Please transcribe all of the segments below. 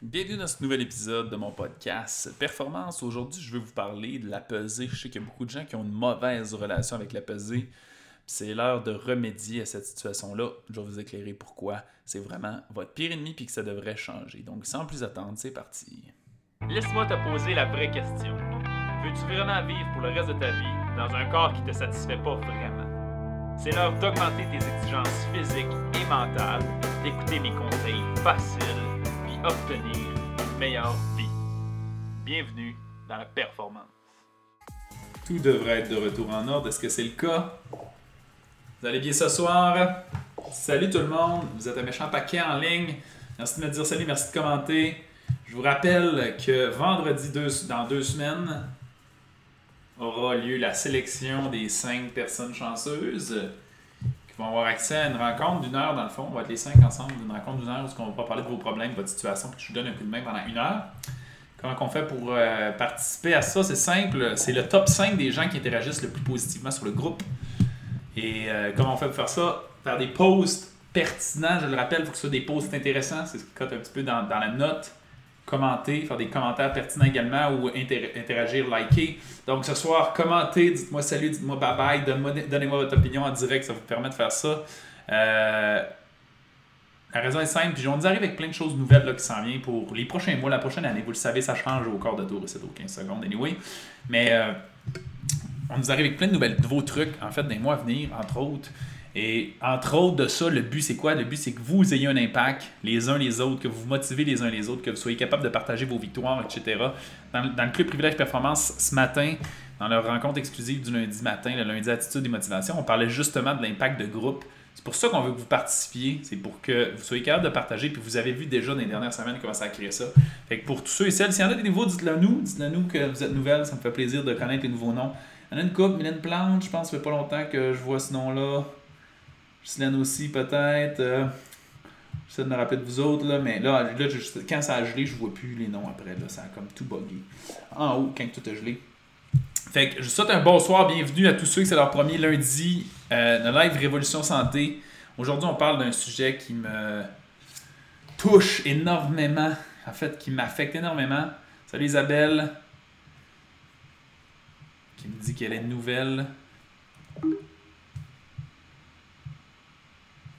Bienvenue dans ce nouvel épisode de mon podcast Performance. Aujourd'hui, je veux vous parler de la pesée. Je sais qu'il y a beaucoup de gens qui ont une mauvaise relation avec la pesée. C'est l'heure de remédier à cette situation-là. Je vais vous éclairer pourquoi c'est vraiment votre pire ennemi et que ça devrait changer. Donc, sans plus attendre, c'est parti. Laisse-moi te poser la vraie question. Veux-tu vraiment vivre pour le reste de ta vie dans un corps qui te satisfait pas vraiment? C'est l'heure d'augmenter tes exigences physiques et mentales, d'écouter mes conseils faciles, obtenir une meilleure vie. Bienvenue dans la performance. Tout devrait être de retour en ordre. Est-ce que c'est le cas? Vous allez bien ce soir? Salut tout le monde. Vous êtes un méchant paquet en ligne. Merci de me dire salut, merci de commenter. Je vous rappelle que vendredi, dans deux semaines, aura lieu la sélection des cinq personnes chanceuses vont avoir accès à une rencontre d'une heure, dans le fond. On va être les cinq ensemble d'une rencontre d'une heure où on va parler de vos problèmes, de votre situation, puis je vous donne un coup de main pendant une heure. Comment on fait pour euh, participer à ça? C'est simple. C'est le top 5 des gens qui interagissent le plus positivement sur le groupe. Et euh, comment on fait pour faire ça? Faire des posts pertinents. Je le rappelle, il faut que ce soit des posts intéressants. C'est ce qui cote un petit peu dans la note commenter, faire des commentaires pertinents également ou interagir, liker. Donc ce soir, commentez, dites-moi salut, dites-moi bye bye, donnez-moi votre opinion en direct, ça vous permet de faire ça. Euh, la raison est simple, puis on nous arrive avec plein de choses nouvelles là, qui s'en viennent pour les prochains mois, la prochaine année. Vous le savez, ça change au corps de tour c'est au 15 secondes anyway. Mais euh, on nous arrive avec plein de nouvelles, nouveaux trucs, en fait, les mois à venir, entre autres. Et entre autres de ça, le but c'est quoi? Le but c'est que vous ayez un impact les uns les autres, que vous vous motivez les uns les autres, que vous soyez capable de partager vos victoires, etc. Dans, le Club Privilège Performance, ce matin, dans leur rencontre exclusive du lundi matin, le lundi Attitude et Motivation, on parlait justement de l'impact de groupe. C'est pour ça qu'on veut que vous participiez, c'est pour que vous soyez capable de partager, puis vous avez vu déjà dans les dernières semaines comment ça a créé ça. Fait que pour tous ceux et celles, s'il y en a des nouveaux, dites-le nous, dites-le nous que vous êtes nouvelles, ça me fait plaisir de connaître les nouveaux noms. Il y en a une couple, Mylène Plante, je pense, ça fait pas longtemps que je vois ce nom-là. Justine aussi, peut-être. Euh, J'essaie de me rappeler de vous autres, là, mais là, là quand ça a gelé, je vois plus les noms après. Là, ça a comme tout bugué. En haut, quand tout a gelé. Fait que je souhaite un bonsoir, bienvenue à tous ceux que c'est leur premier lundi euh, de live Révolution Santé. Aujourd'hui, on parle d'un sujet qui me touche énormément, en fait, qui m'affecte énormément. Salut Isabelle, qui me dit qu'elle est nouvelle.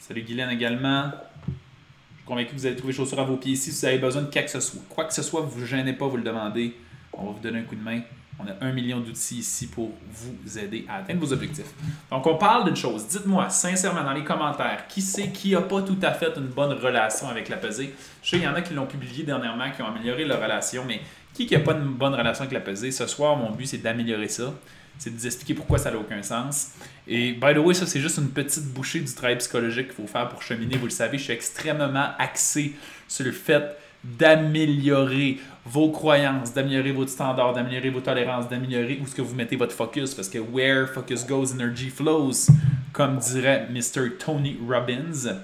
Salut Guylaine également. Je suis convaincu que vous allez trouver chaussures à vos pieds ici. Si vous avez besoin de quoi que ce soit, quoi que ce soit, vous ne vous gênez pas, vous le demandez. On va vous donner un coup de main. On a un million d'outils ici pour vous aider à atteindre vos objectifs. Donc, on parle d'une chose. Dites-moi sincèrement dans les commentaires, qui c'est qui n'a pas tout à fait une bonne relation avec la pesée? Je sais qu'il y en a qui l'ont publié dernièrement, qui ont amélioré leur relation, mais qui n'a pas une bonne relation avec la pesée? Ce soir, mon but, c'est d'améliorer ça c'est de vous expliquer pourquoi ça n'a aucun sens. Et by the way, ça c'est juste une petite bouchée du travail psychologique qu'il faut faire pour cheminer. Vous le savez, je suis extrêmement axé sur le fait d'améliorer vos croyances, d'améliorer votre standard, d'améliorer vos tolérances, d'améliorer où ce que vous mettez votre focus. Parce que where focus goes, energy flows, comme dirait Mr. Tony Robbins.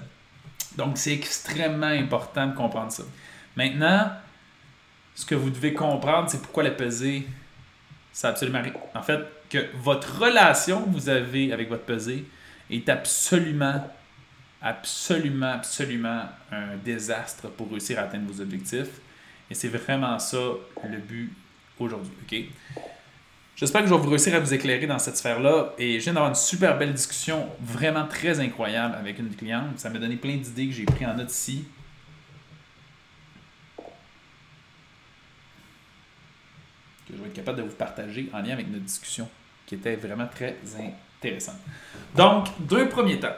Donc c'est extrêmement important de comprendre ça. Maintenant, ce que vous devez comprendre, c'est pourquoi la pesée, c'est absolument rien. En fait, que votre relation que vous avez avec votre pesée est absolument, absolument, absolument un désastre pour réussir à atteindre vos objectifs. Et c'est vraiment ça le but aujourd'hui. OK? J'espère que je vais vous réussir à vous éclairer dans cette sphère-là. Et je viens d'avoir une super belle discussion, vraiment très incroyable avec une cliente. Ça m'a donné plein d'idées que j'ai pris en note ici. Que je vais être capable de vous partager en lien avec notre discussion qui était vraiment très intéressant. Donc, d'un premier temps,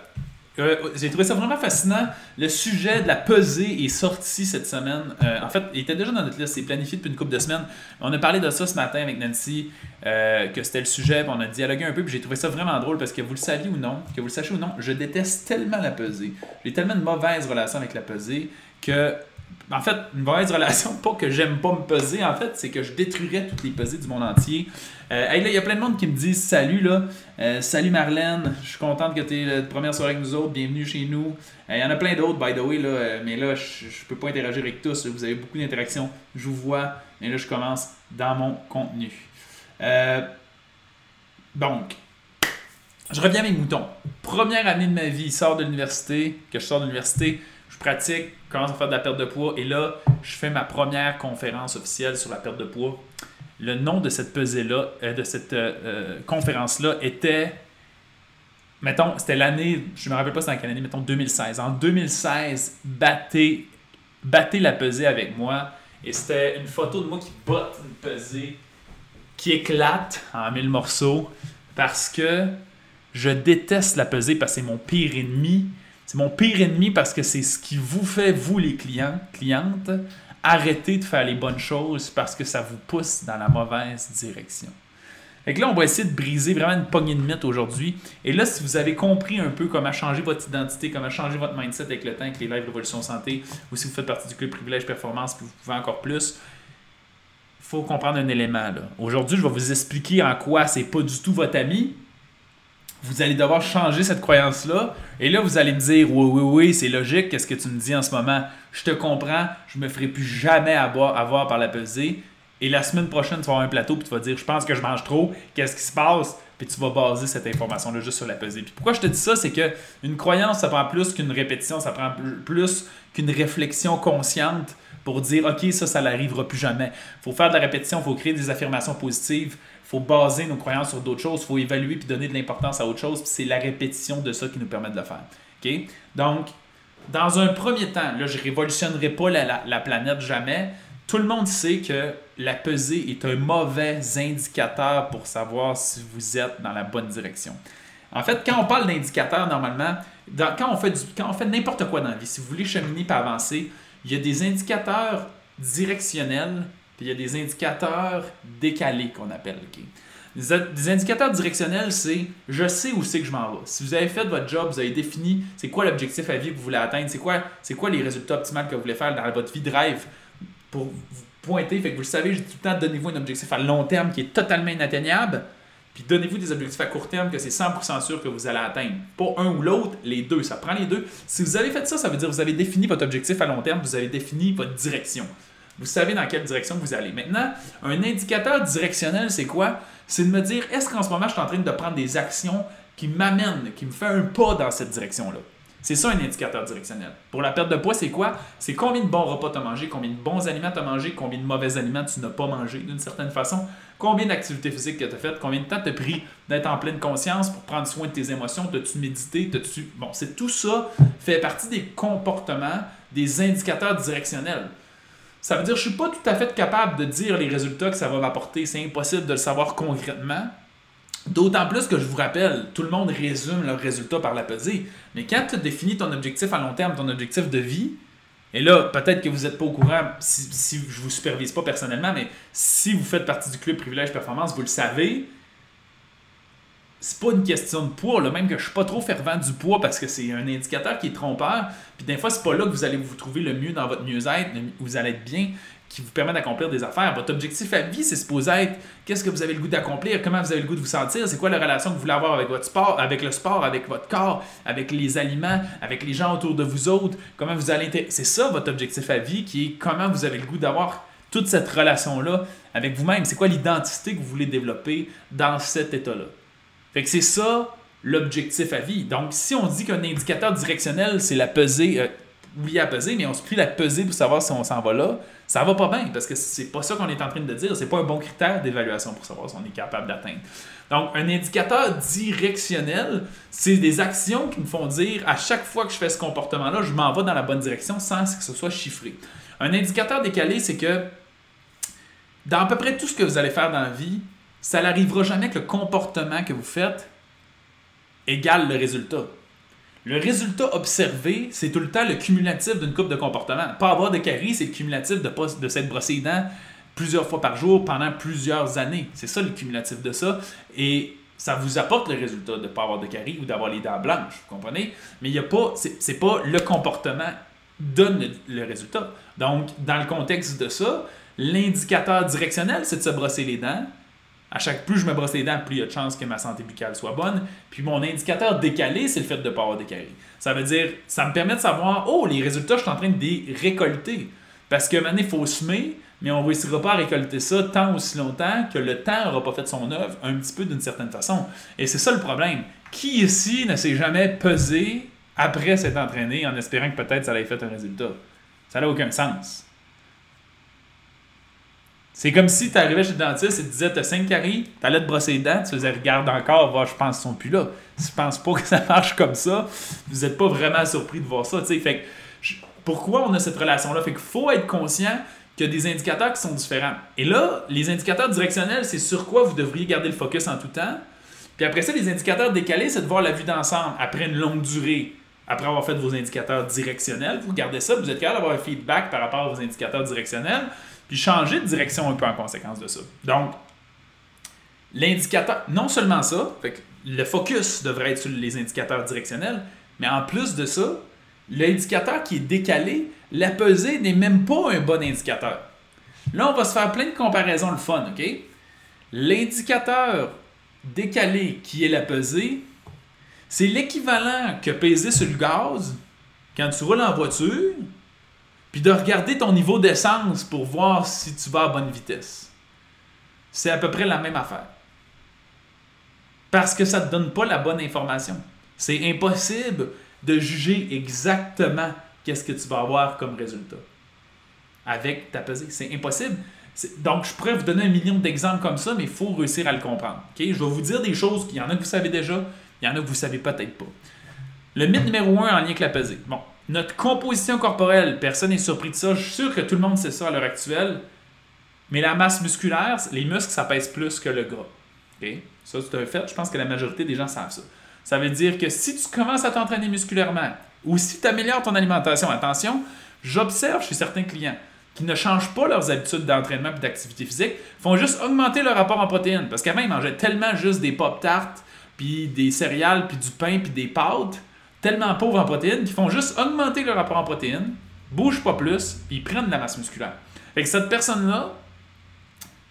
euh, j'ai trouvé ça vraiment fascinant. Le sujet de la pesée est sorti cette semaine. Euh, en fait, il était déjà dans notre liste, c'est planifié depuis une couple de semaines. On a parlé de ça ce matin avec Nancy, euh, que c'était le sujet, on a dialogué un peu, j'ai trouvé ça vraiment drôle parce que vous le saviez ou non, que vous le sachiez ou non, je déteste tellement la pesée. J'ai tellement de mauvaises relations avec la pesée que en fait, une mauvaise relation, pas que j'aime pas me peser, en fait, c'est que je détruirais toutes les pesées du monde entier. Euh, il y a plein de monde qui me disent salut là. Euh, salut Marlène, je suis contente que tu es la première soirée avec nous autres, bienvenue chez nous. Euh, il y en a plein d'autres, by the way, là, mais là, je, peux pas interagir avec tous. Vous avez beaucoup d'interactions, je vous vois, mais là, je commence dans mon contenu. donc, je reviens à mes moutons. Première année de ma vie, sort de l'université, que je sors de l'université, pratique, commence à faire de la perte de poids et là, je fais ma première conférence officielle sur la perte de poids. Le nom de cette pesée-là, euh, de cette euh, euh, conférence-là était, mettons, c'était l'année, je me rappelle pas c'est dans quelle année, mettons 2016. En 2016, battez, battez la pesée avec moi. Et c'était une photo de moi qui botte une pesée qui éclate en mille morceaux parce que je déteste la pesée parce que c'est mon pire ennemi. C'est mon pire ennemi parce que c'est ce qui vous fait, vous les clients, clientes, arrêter de faire les bonnes choses parce que ça vous pousse dans la mauvaise direction. Et là, on va essayer de briser vraiment une poignée de mythes aujourd'hui. Et là, si vous avez compris un peu comment changer votre identité, comment changer votre mindset avec le temps, avec les lives Révolution Santé, ou si vous faites partie du club Privilège Performance, puis vous pouvez encore plus, il faut comprendre un élément. Aujourd'hui, je vais vous expliquer en quoi c'est pas du tout votre ami. Vous allez devoir changer cette croyance-là. Et là, vous allez me dire Oui, oui, oui, c'est logique, qu'est-ce que tu me dis en ce moment? Je te comprends, je me ferai plus jamais avoir, avoir par la pesée. Et la semaine prochaine, tu vas avoir un plateau, puis tu vas dire Je pense que je mange trop, qu'est-ce qui se passe? Puis tu vas baser cette information-là juste sur la pesée. Puis pourquoi je te dis ça C'est que une croyance, ça prend plus qu'une répétition, ça prend plus qu'une réflexion consciente pour dire OK, ça, ça n'arrivera plus jamais. Il faut faire de la répétition, il faut créer des affirmations positives, faut baser nos croyances sur d'autres choses, faut évaluer puis donner de l'importance à autre chose, puis c'est la répétition de ça qui nous permet de le faire. OK? Donc, dans un premier temps, là, je ne révolutionnerai pas la, la planète jamais, tout le monde sait que la pesée est un mauvais indicateur pour savoir si vous êtes dans la bonne direction. En fait, quand on parle d'indicateur, normalement, quand on fait, fait n'importe quoi dans la vie, si vous voulez cheminer et avancer, il y a des indicateurs directionnels, puis il y a des indicateurs décalés qu'on appelle. Des, indicateurs directionnels, c'est je sais où c'est que je m'en vais. Si vous avez fait votre job, vous avez défini c'est quoi l'objectif à vie que vous voulez atteindre, c'est quoi, quoi les résultats optimaux que vous voulez faire dans votre vie de rêve, pour vous pointer. Fait que vous le savez, j'ai tout le temps, donnez-vous un objectif à long terme qui est totalement inatteignable. Puis donnez-vous des objectifs à court terme que c'est 100% sûr que vous allez atteindre. Pas un ou l'autre, les deux. Ça prend les deux. Si vous avez fait ça, ça veut dire que vous avez défini votre objectif à long terme, vous avez défini votre direction. Vous savez dans quelle direction vous allez. Maintenant, un indicateur directionnel, c'est quoi? C'est de me dire, est-ce qu'en ce moment, je suis en train de prendre des actions qui m'amènent, qui me font un pas dans cette direction-là? C'est ça un indicateur directionnel. Pour la perte de poids, c'est quoi? C'est combien de bons repas tu as mangé, combien de bons aliments tu as mangé, combien de mauvais aliments tu n'as pas mangé d'une certaine façon, combien d'activités physiques que tu as faites, combien de temps tu as pris d'être en pleine conscience pour prendre soin de tes émotions, t'as-tu médité, t'as-tu... Bon, c'est tout ça fait partie des comportements, des indicateurs directionnels. Ça veut dire que je suis pas tout à fait capable de dire les résultats que ça va m'apporter. C'est impossible de le savoir concrètement. D'autant plus que je vous rappelle, tout le monde résume leurs résultats par la pesée. Mais quand tu définis ton objectif à long terme, ton objectif de vie, et là, peut-être que vous n'êtes pas au courant si, je ne vous supervise pas personnellement, mais si vous faites partie du club Privilège Performance, vous le savez, c'est pas une question de poids, même que je suis pas trop fervent du poids parce que c'est un indicateur qui est trompeur. Puis des fois, c'est pas là que vous allez vous trouver le mieux dans votre mieux-être, vous allez être bien qui vous permet d'accomplir des affaires. Votre objectif à vie, c'est supposé être qu'est-ce que vous avez le goût d'accomplir, comment vous avez le goût de vous sentir, c'est quoi la relation que vous voulez avoir avec votre sport, avec le sport, avec votre corps, avec les aliments, avec les gens autour de vous autres, comment vous allez c'est ça votre objectif à vie qui est comment vous avez le goût d'avoir toute cette relation là avec vous-même, c'est quoi l'identité que vous voulez développer dans cet état-là? Fait que c'est ça l'objectif à vie. Donc si on dit qu'un indicateur directionnel, c'est la pesée euh, oui à peser, mais on se prie la pesée pour savoir si on s'en va là, ça va pas bien parce que c'est pas ça qu'on est en train de dire. C'est pas un bon critère d'évaluation pour savoir si on est capable d'atteindre. Donc, un indicateur directionnel, c'est des actions qui me font dire à chaque fois que je fais ce comportement-là, je m'en vais dans la bonne direction sans que ce soit chiffré. Un indicateur décalé, c'est que dans à peu près tout ce que vous allez faire dans la vie, ça n'arrivera jamais que le comportement que vous faites égale le résultat. Le résultat observé, c'est tout le temps le cumulatif d'une coupe de comportement. Pas avoir de caries, c'est le cumulatif de, de s'être brossé les dents plusieurs fois par jour pendant plusieurs années. C'est ça le cumulatif de ça. Et ça vous apporte le résultat de ne pas avoir de caries ou d'avoir les dents blanches, vous comprenez? Mais il y a pas, c'est pas le comportement donne le, résultat. Donc, dans le contexte de ça, l'indicateur directionnel, c'est de se brosser les dents. À chaque plus je me brosse les dents, plus il y a de chances que ma santé buccale soit bonne. Puis mon indicateur décalé, c'est le fait de ne pas avoir caries. Ça veut dire, ça me permet de savoir, oh, les résultats, je suis en train de les récolter. Parce que maintenant, il faut semer, mais on ne réussira pas à récolter ça tant aussi longtemps que le temps n'aura pas fait son œuvre un petit peu d'une certaine façon. Et c'est ça le problème. Qui ici ne s'est jamais pesé après s'être entraîné en espérant que peut-être ça allait faire un résultat? Ça n'a aucun sens. C'est comme si tu arrivais chez le dentiste et tu disais T'as 5 caries, tu allais te brosser les dents, tu faisais Regarde encore, voir, je pense qu'ils sont plus là. Je pense pas que ça marche comme ça, vous n'êtes pas vraiment surpris de voir ça. Fait pourquoi on a cette relation-là? Fait qu'il faut être conscient qu'il y a des indicateurs qui sont différents. Et là, les indicateurs directionnels, c'est sur quoi vous devriez garder le focus en tout temps. Puis après ça, les indicateurs décalés, c'est de voir la vue d'ensemble après une longue durée après avoir fait vos indicateurs directionnels, vous regardez ça, vous êtes capable d'avoir un feedback par rapport à vos indicateurs directionnels, puis changer de direction un peu en conséquence de ça. Donc, l'indicateur, non seulement ça, le focus devrait être sur les indicateurs directionnels, mais en plus de ça, l'indicateur qui est décalé, la pesée n'est même pas un bon indicateur. Là, on va se faire plein de comparaisons le fun, OK? L'indicateur décalé qui est la pesée, c'est l'équivalent que peser sur le gaz quand tu roules en voiture, puis de regarder ton niveau d'essence pour voir si tu vas à bonne vitesse. C'est à peu près la même affaire. Parce que ça ne te donne pas la bonne information. C'est impossible de juger exactement qu'est-ce que tu vas avoir comme résultat avec ta pesée. C'est impossible. Donc, je pourrais vous donner un million d'exemples comme ça, mais il faut réussir à le comprendre. Je vais vous dire des choses qu'il y en a que vous savez déjà, il y en a que vous ne savez peut-être pas. Le mythe numéro un en lien avec la pesée. Bon, notre composition corporelle, personne n'est surpris de ça. Je suis sûr que tout le monde sait ça à l'heure actuelle. Mais la masse musculaire, les muscles, ça pèse plus que le gras. Ça, c'est un fait. Je pense que la majorité des gens savent ça. Ça veut dire que si tu commences à t'entraîner musculairement ou si tu améliores ton alimentation, attention, j'observe chez certains clients qui ne changent pas leurs habitudes d'entraînement et d'activité physique, font juste augmenter leur rapport en protéines. Parce qu'avant, ils mangeaient tellement juste des pop-tarts puis des céréales, puis du pain, puis des pâtes, tellement pauvres en protéines, qu'ils font juste augmenter leur rapport en protéines, bougent pas plus, puis ils prennent de la masse musculaire. Fait cette personne-là,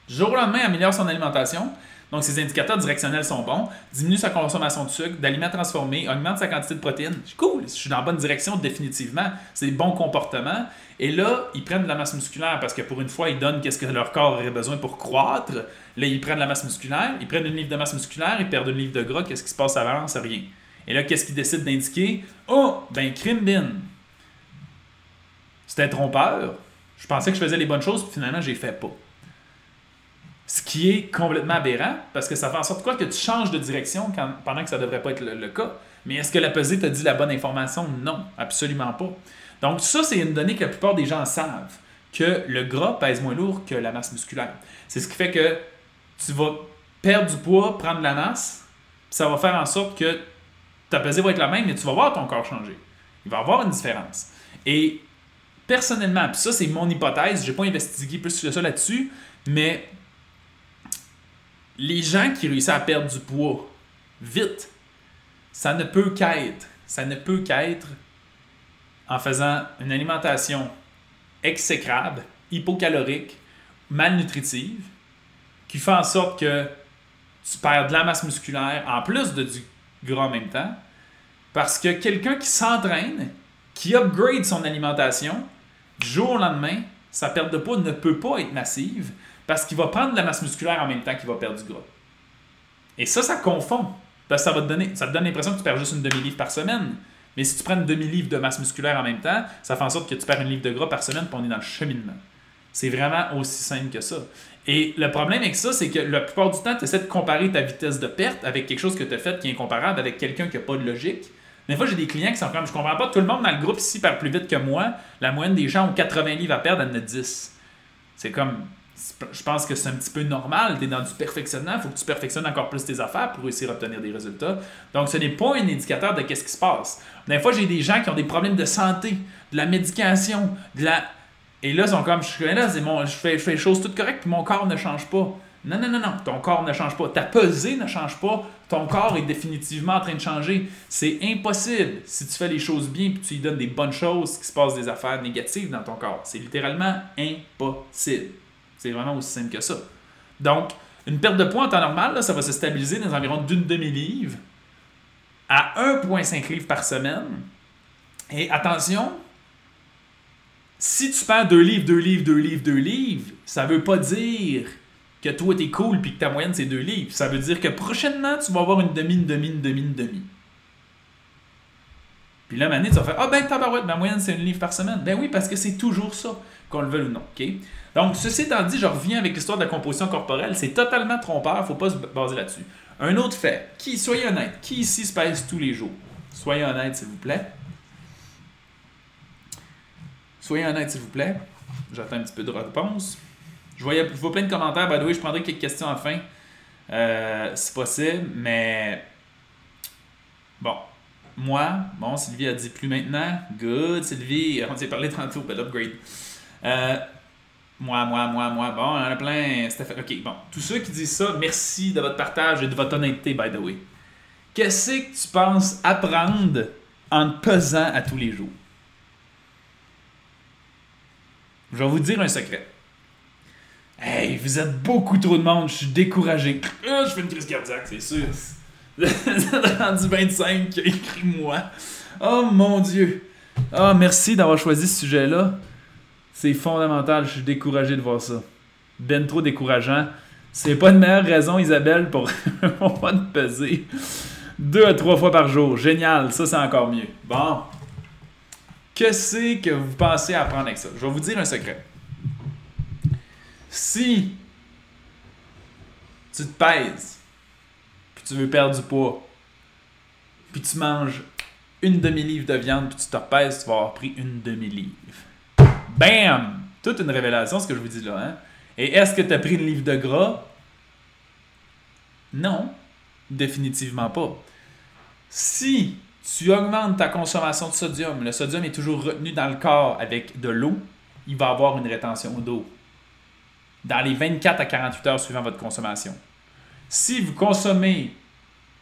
jour au lendemain, améliore son alimentation, donc ses indicateurs directionnels sont bons, diminue sa consommation de sucre, d'aliments transformés, augmente sa quantité de protéines. Cool, je suis dans la bonne direction définitivement, c'est des bons comportements. Et là, ils prennent de la masse musculaire parce que pour une fois, ils donnent qu'est-ce que leur corps aurait besoin pour croître. Là, ils prennent de la masse musculaire, ils prennent une livre de masse musculaire, ils perdent une livre de gras, qu'est-ce qui se passe avant, c'est rien. Et là, qu'est-ce qu'ils décident d'indiquer? Oh, ben, crime bin. C'était trompeur. Je pensais que je faisais les bonnes choses, puis finalement, j'ai fait pas. Ce qui est complètement aberrant, parce que ça fait en sorte quoi que tu changes de direction pendant que ça ne devrait pas être le, cas. Mais est-ce que la pesée t'a dit la bonne information? Non, absolument pas. Donc ça, c'est une donnée que la plupart des gens savent, que le gras pèse moins lourd que la masse musculaire. C'est ce qui fait que tu vas perdre du poids, prendre de la masse, ça va faire en sorte que ta pesée va être la même, mais tu vas voir ton corps changer. Il va y avoir une différence. Et personnellement, puis ça c'est mon hypothèse, je n'ai pas investigué plus que ça là-dessus, mais les gens qui réussissent à perdre du poids vite, ça ne peut qu'être, ça ne peut qu'être en faisant une alimentation exécrable, hypocalorique, malnutritive, qui fait en sorte que tu perds de la masse musculaire en plus de du gras en même temps. Parce que quelqu'un qui s'entraîne, qui upgrade son alimentation, du jour au lendemain, sa perte de poids ne peut pas être massive parce qu'il va prendre de la masse musculaire en même temps qu'il va perdre du gras. Et ça, ça confond. Parce que ça va te donner, ça te donne l'impression que tu perds juste une demi-livre par semaine. Mais si tu prends une demi-livre de masse musculaire en même temps, ça fait en sorte que tu perds une livre de gras par semaine, puis on est dans le cheminement. C'est vraiment aussi simple que ça. Et le problème avec ça, c'est que la plupart du temps, tu essaies de comparer ta vitesse de perte avec quelque chose que tu as fait qui est incomparable avec quelqu'un qui n'a pas de logique. Des fois, j'ai des clients qui sont comme je comprends pas, tout le monde dans le groupe ici perd plus vite que moi. La moyenne des gens ont 80 livres à perdre, elle en a 10. C'est comme je pense que c'est un petit peu normal. Tu es dans du perfectionnement. Il faut que tu perfectionnes encore plus tes affaires pour réussir à obtenir des résultats. Donc, ce n'est pas un indicateur de qu'est-ce qui se passe. Des fois, j'ai des gens qui ont des problèmes de santé, de la médication, de la. Et là, ils sont comme, je suis là, je, fais, je fais les choses toutes correctes, mon corps ne change pas. Non, non, non, non. Ton corps ne change pas. Ta pesée ne change pas. Ton corps est définitivement en train de changer. C'est impossible si tu fais les choses bien puis tu lui donnes des bonnes choses, qu'il se passe des affaires négatives dans ton corps. C'est littéralement impossible. C'est vraiment aussi simple que ça. Donc, une perte de poids en temps normal, ça va se stabiliser dans environ d'une demi-livre à 1,5 livre par semaine. Et attention, si tu perds 2 livres, 2 livres, 2 livres, 2 livres, ça veut pas dire que toi t'es cool puis que ta moyenne c'est 2 livres. Ça veut dire que prochainement tu vas avoir une demi, une demi, une demi, une demi. Puis là, Mané, tu vas faire Ah ben, tabarouette, ma moyenne, c'est une livre par semaine. Ben oui, parce que c'est toujours ça, qu'on le veuille ou non. Donc, ceci étant dit, je reviens avec l'histoire de la composition corporelle. C'est totalement trompeur, faut pas se baser là-dessus. Un autre fait, qui, soyez honnête, qui ici se pèse tous les jours? Soyez honnête, s'il vous plaît. Soyez honnête, s'il vous plaît. J'attends un petit peu de réponse. Je, voyais, je vois plein de commentaires. By the way, je prendrai quelques questions à la fin. Euh, si possible, mais. Bon. Moi, bon, Sylvie a dit plus maintenant. Good, Sylvie. On s'est parlé tantôt, but upgrade. Euh, moi, moi, moi, moi. Bon, on en a plein. Ok, bon. Tous ceux qui disent ça, merci de votre partage et de votre honnêteté, by the way. Qu'est-ce que tu penses apprendre en pesant à tous les jours? Je vais vous dire un secret. Hey, vous êtes beaucoup trop de monde, je suis découragé. Ah, je fais une crise cardiaque, c'est sûr. Vous rendu 25 qui a écrit moi. Oh mon Dieu. Oh, merci d'avoir choisi ce sujet-là. C'est fondamental, je suis découragé de voir ça. Ben trop décourageant. C'est pas une meilleure raison, Isabelle, pour pas te peser. Deux à trois fois par jour. Génial, ça c'est encore mieux. Bon. Que c'est que vous pensez apprendre avec ça? Je vais vous dire un secret. Si tu te pèses, puis tu veux perdre du poids, puis tu manges une demi-livre de viande, puis tu te pèses, tu vas avoir pris une demi-livre. Bam! Toute une révélation, ce que je vous dis là. Hein? Et est-ce que tu as pris une livre de gras? Non, définitivement pas. Si tu augmentes ta consommation de sodium, le sodium est toujours retenu dans le corps avec de l'eau, il va avoir une rétention d'eau dans les 24 à 48 heures suivant votre consommation. Si vous consommez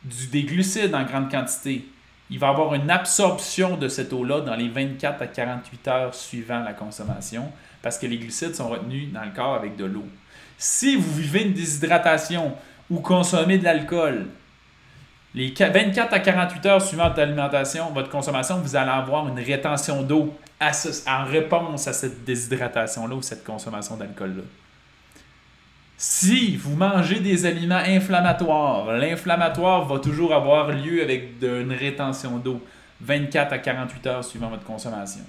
des glucides en grande quantité, il va avoir une absorption de cette eau-là dans les 24 à 48 heures suivant la consommation, parce que les glucides sont retenus dans le corps avec de l'eau. Si vous vivez une déshydratation ou consommez de l'alcool, les 24 à 48 heures suivant votre alimentation, votre consommation, vous allez avoir une rétention d'eau en réponse à cette déshydratation-là ou cette consommation d'alcool-là. Si vous mangez des aliments inflammatoires, l'inflammatoire va toujours avoir lieu avec une rétention d'eau 24 à 48 heures suivant votre consommation.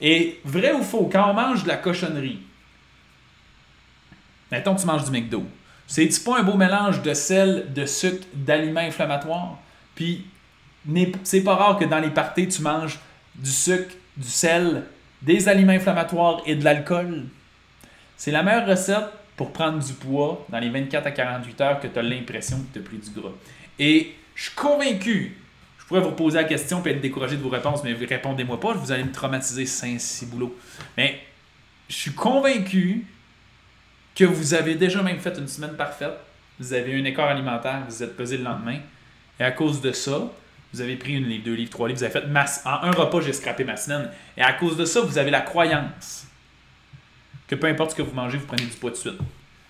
Et vrai ou faux, quand on mange de la cochonnerie, mettons que tu manges du McDo, c'est-tu pas un beau mélange de sel, de sucre, d'aliments inflammatoires? Puis, c'est pas rare que dans les parties, tu manges du sucre, du sel, des aliments inflammatoires et de l'alcool. C'est la meilleure recette pour prendre du poids dans les 24 à 48 heures que tu as l'impression que tu as pris du gras. Et je suis convaincu, je pourrais vous poser la question et être découragé de vos réponses, mais répondez-moi pas, vous allez me traumatiser saint boulot. Mais je suis convaincu que vous avez déjà même fait une semaine parfaite, vous avez un écart alimentaire, vous êtes pesé le lendemain, et à cause de ça, vous avez pris une livre, deux livres, trois livres, vous avez fait. En un repas, j'ai scrappé ma semaine. Et à cause de ça, vous avez la croyance que peu importe ce que vous mangez, vous prenez du poids de suite.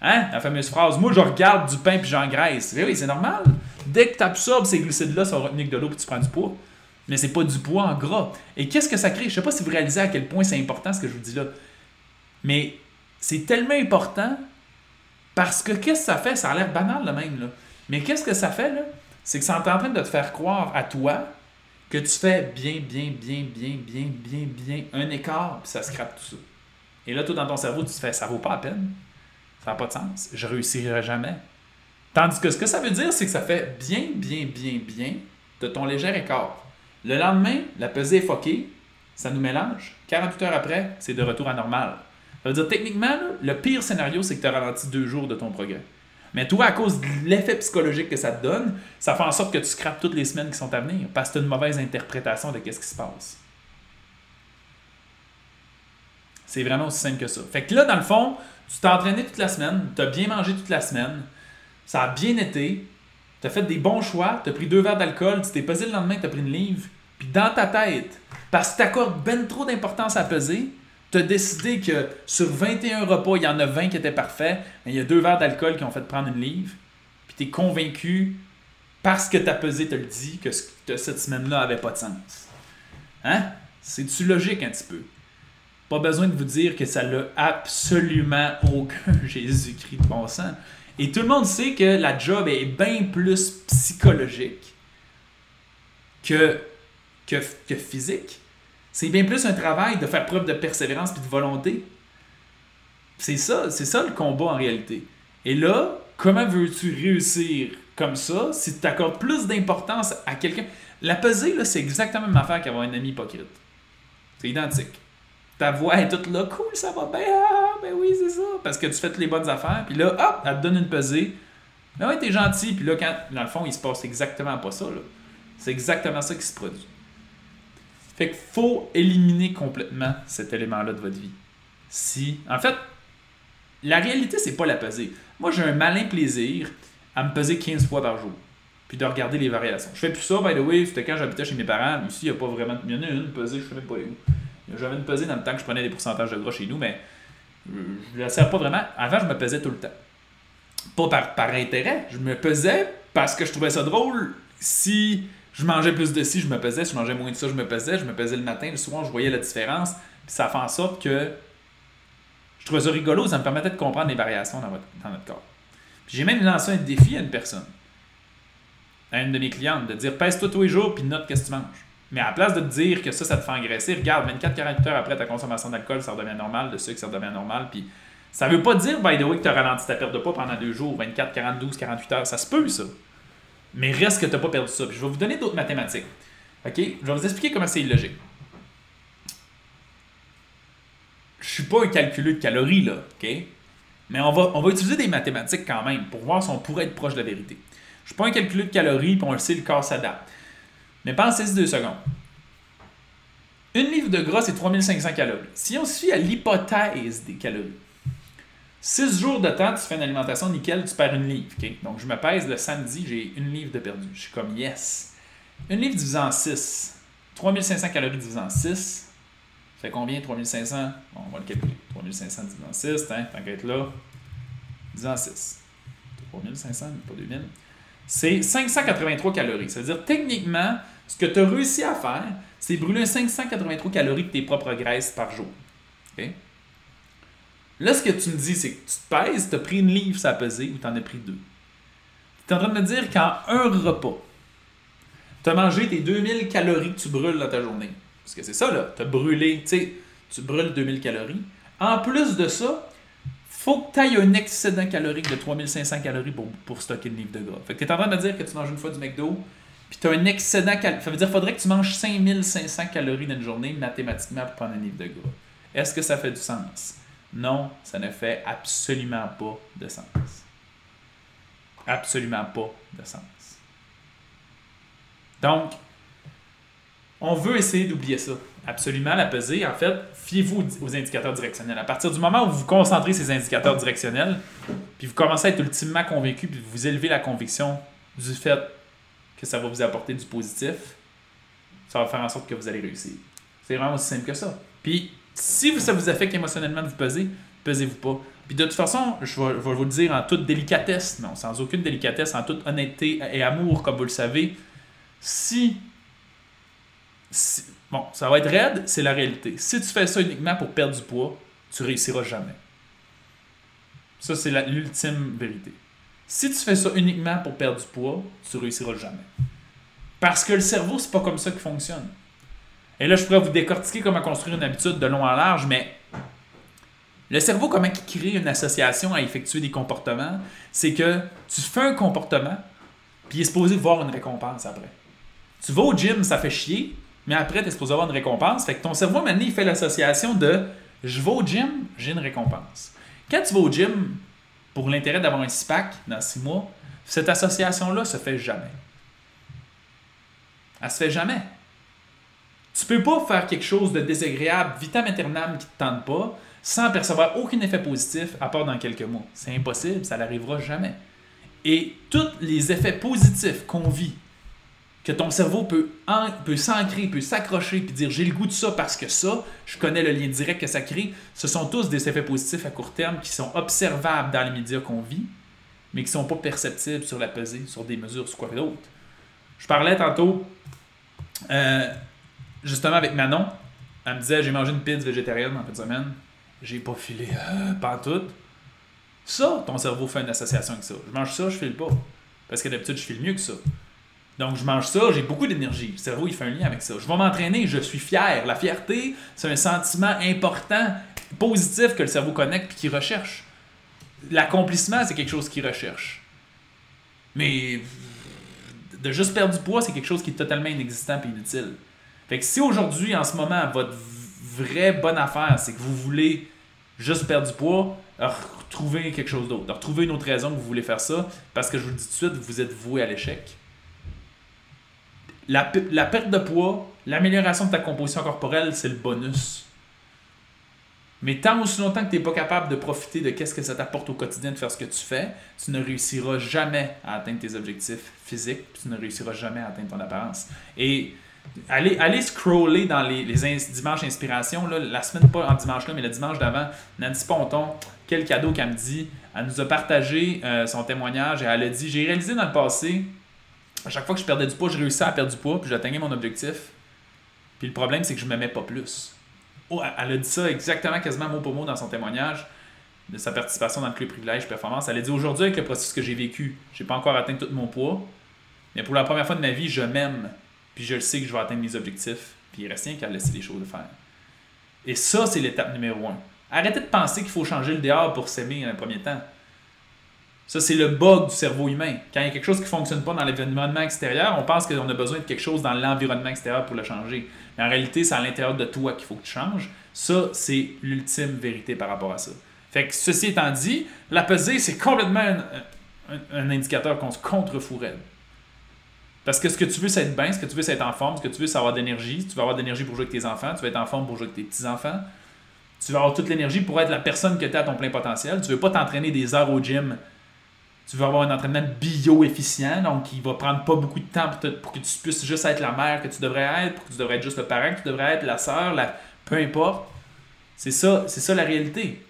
Hein? La fameuse phrase Moi, je regarde du pain puis j'engraisse. Oui, oui, c'est normal. Dès que tu absorbes ces glucides-là, ça va retenir de l'eau puis tu prends du poids. Mais c'est pas du poids en gras. Et qu'est-ce que ça crée? Je sais pas si vous réalisez à quel point c'est important ce que je vous dis là. Mais c'est tellement important parce que qu'est-ce que ça fait? Ça a l'air banal, le même. Là. Mais qu'est-ce que ça fait là? C'est que c'est en train de te faire croire à toi que tu fais bien, bien, bien, bien, bien, bien, bien un écart, puis ça scrape tout ça. Et là, tout dans ton cerveau, tu te fais ça vaut pas la peine. Ça n'a pas de sens. Je réussirai jamais. Tandis que ce que ça veut dire, c'est que ça fait bien, bien, bien, bien de ton léger écart. Le lendemain, la pesée est foquée, ça nous mélange. 48 heures après, c'est de retour à normal. Ça veut dire, techniquement, le pire scénario, c'est que tu as ralenti deux jours de ton progrès. Mais toi, à cause de l'effet psychologique que ça te donne, ça fait en sorte que tu scrapes toutes les semaines qui sont à venir parce que tu as une mauvaise interprétation de ce qui se passe. C'est vraiment aussi simple que ça. Fait que là, dans le fond, tu t'es entraîné toute la semaine, tu as bien mangé toute la semaine, ça a bien été, tu as fait des bons choix, tu as pris deux verres d'alcool, tu t'es pesé le lendemain, tu as pris une livre, puis dans ta tête, parce que tu accordes ben trop d'importance à peser, tu as décidé que sur 21 repas, il y en a 20 qui étaient parfaits, mais il y a deux verres d'alcool qui ont fait prendre une livre, puis tu es convaincu, parce que ta pesé te le dit, que cette semaine-là avait pas de sens. Hein? C'est-tu logique un petit peu? Pas besoin de vous dire que ça n'a absolument aucun Jésus-Christ de bon. Et tout le monde sait que la job est bien plus psychologique que que, que physique. C'est bien plus un travail de faire preuve de persévérance et de volonté. C'est ça, c'est ça le combat en réalité. Et là, comment veux-tu réussir comme ça si tu accordes plus d'importance à quelqu'un? La pesée, là, c'est exactement la même affaire qu'avoir un ami hypocrite. C'est identique. Ta voix est toute là, cool, ça va bien, ah, ben oui, c'est ça. Parce que tu fais toutes les bonnes affaires, puis là, hop, elle te donne une pesée. Ben ouais, t'es gentil, puis là, quand, dans le fond, il se passe exactement pas ça. C'est exactement ça qui se produit. Fait qu'il faut éliminer complètement cet élément-là de votre vie. Si, en fait, la réalité, c'est pas la pesée. Moi, j'ai un malin plaisir à me peser 15 fois par jour. Puis de regarder les variations. Je fais plus ça, by the way, c'était quand j'habitais chez mes parents. Ici, il n'y a pas vraiment. Il y en a une pesée, je sais même pas où. J'avais une pesée dans le temps que je prenais des pourcentages de gras chez nous, mais je ne la sers pas vraiment. Avant, je me pesais tout le temps. Pas par, par intérêt. Je me pesais parce que je trouvais ça drôle. Si je mangeais plus de ci, je me pesais. Je mangeais moins de ça, je me pesais. Je me pesais le matin, le soir, je voyais la différence. Puis ça fait en sorte que je trouvais ça rigolo. Ça me permettait de comprendre les variations dans, notre corps. J'ai même lancé un défi à une personne, à une de mes clientes, de dire pèse-toi tous les jours puis note qu'est-ce que tu manges. Mais à la place de te dire que ça, ça te fait engraisser, regarde, 24-48 heures après ta consommation d'alcool, ça redevient normal, de sucre, ça redevient normal. Puis ça veut pas dire, by the way, que tu as ralenti ta perte de poids pendant deux jours, 24, 42, 48 heures. Ça se peut, ça. Mais reste que tu n'as pas perdu ça. Puis je vais vous donner d'autres mathématiques. OK? Je vais vous expliquer comment c'est illogique. Je suis pas un calculeux de calories, là. OK? Mais on va, utiliser des mathématiques quand même pour voir si on pourrait être proche de la vérité. Je suis pas un calculeux de calories, puis on le sait, le corps s'adapte. Mais pensez-y deux secondes. Une livre de gras, c'est 3500 calories. Si on suit à l'hypothèse des calories, 6 jours de temps, tu fais une alimentation nickel, tu perds une livre. Donc, je me pèse le samedi, j'ai une livre de perdu. Je suis comme yes. Une livre divisé en 6. 3500 calories divisé en 6. Ça fait combien 3500 bon, On va le calculer. 3500 divisé en 6, hein, être là. Divisé en 6. 3500, pas 2000. C'est 583 calories. C'est-à-dire, techniquement, ce que tu as réussi à faire, c'est brûler 583 calories de tes propres graisses par jour. Là, ce que tu me dis, c'est que tu te pèses, tu as pris une livre, ça a pesé, ou tu en as pris deux. Tu es en train de me dire qu'en un repas, tu as mangé tes 2000 calories que tu brûles dans ta journée. Parce que c'est ça, là. Tu as brûlé, tu sais, tu brûles 2000 calories. En plus de ça, faut que tu ailles un excédent calorique de 3500 calories pour, stocker une livre de gras. Fait que tu es en train de me dire que tu manges une fois du McDo, puis tu as un excédent calorique. Ça veut dire faudrait que tu manges 5500 calories dans une journée mathématiquement pour prendre un livre de gras. Est-ce que ça fait du sens? Non, ça ne fait absolument pas de sens. Absolument pas de sens. Donc, on veut essayer d'oublier ça. Absolument, la pesée, en fait, fiez-vous aux indicateurs directionnels. À partir du moment où vous concentrez ces indicateurs directionnels, puis vous commencez à être ultimement convaincu, puis vous élevez la conviction du fait que ça va vous apporter du positif, ça va faire en sorte que vous allez réussir. C'est vraiment aussi simple que ça. Puis, si ça vous affecte émotionnellement de vous peser, pesez-vous pas. Puis de toute façon, je vais, vous le dire en toute délicatesse, non, sans aucune délicatesse, en toute honnêteté et amour, comme vous le savez, si, bon, ça va être raide, c'est la réalité. Si tu fais ça uniquement pour perdre du poids, tu réussiras jamais. Ça, c'est l'ultime vérité. Si tu fais ça uniquement pour perdre du poids, tu réussiras jamais. Parce que le cerveau, c'est pas comme ça qu'il fonctionne. Et là, je pourrais vous décortiquer comment construire une habitude de long en large, mais le cerveau, comment il crée une association à effectuer des comportements, c'est que tu fais un comportement, puis il est supposé voir une récompense après. Tu vas au gym, ça fait chier, mais après, tu es supposé avoir une récompense. Fait que ton cerveau, maintenant, il fait l'association de je vais au gym, j'ai une récompense. Quand tu vas au gym pour l'intérêt d'avoir un six-pack dans six mois, cette association-là se fait jamais. Elle se fait jamais. Tu peux pas faire quelque chose de désagréable, vitam aeternam qui te tente pas, sans percevoir aucun effet positif à part dans quelques mois. C'est impossible, ça n'arrivera jamais. Et tous les effets positifs qu'on vit, que ton cerveau peut, peut s'ancrer, peut s'accrocher, puis dire j'ai le goût de ça parce que ça, je connais le lien direct que ça crée, ce sont tous des effets positifs à court terme qui sont observables dans les médias qu'on vit, mais qui ne sont pas perceptibles sur la pesée, sur des mesures, sur quoi d'autre. Je parlais tantôt euh, justement avec Manon, elle me disait j'ai mangé une pizza végétarienne en fin de semaine, j'ai pas filé euh, pas tout. Ça, ton cerveau fait une association avec ça. Je mange ça, je file pas. Parce que d'habitude, je file mieux que ça. Donc, je mange ça, j'ai beaucoup d'énergie. Le cerveau, il fait un lien avec ça. Je vais m'entraîner, je suis fier. La fierté, c'est un sentiment important, positif que le cerveau connecte et qu'il recherche. L'accomplissement, c'est quelque chose qu'il recherche. Mais de juste perdre du poids, c'est quelque chose qui est totalement inexistant et inutile. Fait que si aujourd'hui, en ce moment, votre vraie bonne affaire, c'est que vous voulez juste perdre du poids, retrouver quelque chose d'autre. Retrouver une autre raison que vous voulez faire ça, parce que je vous le dis tout de suite, vous êtes voué à l'échec. La, la, perte de poids, l'amélioration de ta composition corporelle, c'est le bonus. Mais tant aussi longtemps que tu n'es pas capable de profiter de qu'est-ce que ça t'apporte au quotidien de faire ce que tu fais, tu ne réussiras jamais à atteindre tes objectifs physiques, tu ne réussiras jamais à atteindre ton apparence. Et allez, allez scroller dans les, dimanches inspiration, là, la semaine, pas en dimanche là, mais le dimanche d'avant, Nancy Ponton, quel cadeau qu'elle me dit. Elle nous a partagé euh, son témoignage et elle a dit J'ai réalisé dans le passé, à chaque fois que je perdais du poids, je réussissais à perdre du poids, puis j'atteignais mon objectif. Puis le problème, c'est que je ne m'aimais pas plus. Oh, elle a dit ça exactement, quasiment mot pour mot dans son témoignage de sa participation dans le club privilège performance. Elle a dit aujourd'hui, avec le processus que j'ai vécu, j'ai pas encore atteint tout mon poids, mais pour la première fois de ma vie, je m'aime, puis je le sais que je vais atteindre mes objectifs, puis il reste rien qu'à laisser les choses faire. Et ça, c'est l'étape numéro un. Arrêtez de penser qu'il faut changer le dehors pour s'aimer en un premier temps. Ça, c'est le bug du cerveau humain. Quand il y a quelque chose qui ne fonctionne pas dans l'environnement extérieur, on pense qu'on a besoin de quelque chose dans l'environnement extérieur pour le changer. Mais en réalité, c'est à l'intérieur de toi qu'il faut que tu changes. Ça, c'est l'ultime vérité par rapport à ça. Fait que ceci étant dit, la pesée, c'est complètement un, indicateur qu'on se contrefourrait. Parce que ce que tu veux, c'est être bien, ce que tu veux, c'est être en forme, ce que tu veux, c'est avoir d'énergie. Tu veux avoir d'énergie pour jouer avec tes enfants, tu veux être en forme pour jouer avec tes petits-enfants. Tu veux avoir toute l'énergie pour être la personne que tu es à ton plein potentiel. Tu veux pas t'entraîner des heures au gym tu veux avoir un entraînement bio-efficient, donc il va prendre pas beaucoup de temps pour, que tu puisses juste être la mère que tu devrais être, pour que tu devrais être juste le parent que tu devrais être, la sœur, la... peu importe. C'est ça, c'est ça la réalité.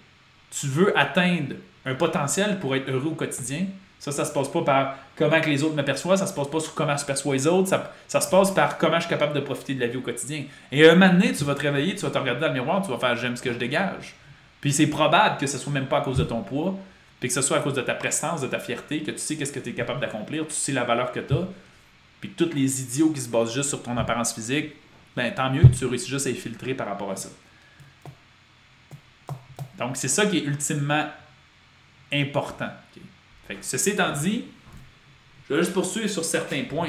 Tu veux atteindre un potentiel pour être heureux au quotidien. Ça, ça se passe pas par comment que les autres me perçoivent, ça se passe pas sur comment je perçois les autres, ça, ça se passe par comment je suis capable de profiter de la vie au quotidien. Et un moment donné, tu vas te réveiller, tu vas te regarder dans le miroir, tu vas faire j'aime ce que je dégage. Puis c'est probable que ce soit même pas à cause de ton poids, que ce soit à cause de ta prestance, de ta fierté, que tu sais qu'est-ce que tu es capable d'accomplir, tu sais la valeur que tu as, puis tous les idiots qui se basent juste sur ton apparence physique, ben tant mieux que tu réussis juste à y filtrer par rapport à ça. Donc, c'est ça qui est ultimement important. Fait que, ceci étant dit, je vais juste poursuivre sur certains points.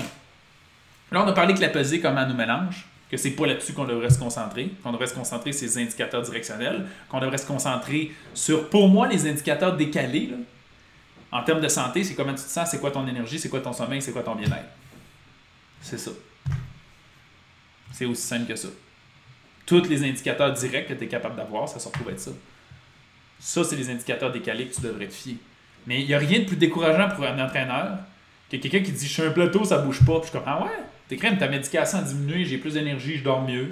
Là, on a parlé que la pesée, comment nous mélange que c'est pas là-dessus qu'on devrait se concentrer, qu'on devrait se concentrer sur ces indicateurs directionnels, qu'on devrait se concentrer sur, pour moi, les indicateurs décalés. En termes de santé, c'est comment tu te sens, c'est quoi ton énergie, c'est quoi ton sommeil, c'est quoi ton bien-être. C'est ça. C'est aussi simple que ça. Tous les indicateurs directs que tu es capable d'avoir, ça se retrouve être ça. Ça, c'est les indicateurs décalés que tu devrais te fier. Mais il n'y a rien de plus décourageant pour un entraîneur que quelqu'un qui dit Je suis un plateau, ça bouge pas. Puis je comprends, ah ouais, T'écris, ta médication a diminué, j'ai plus d'énergie, je dors mieux.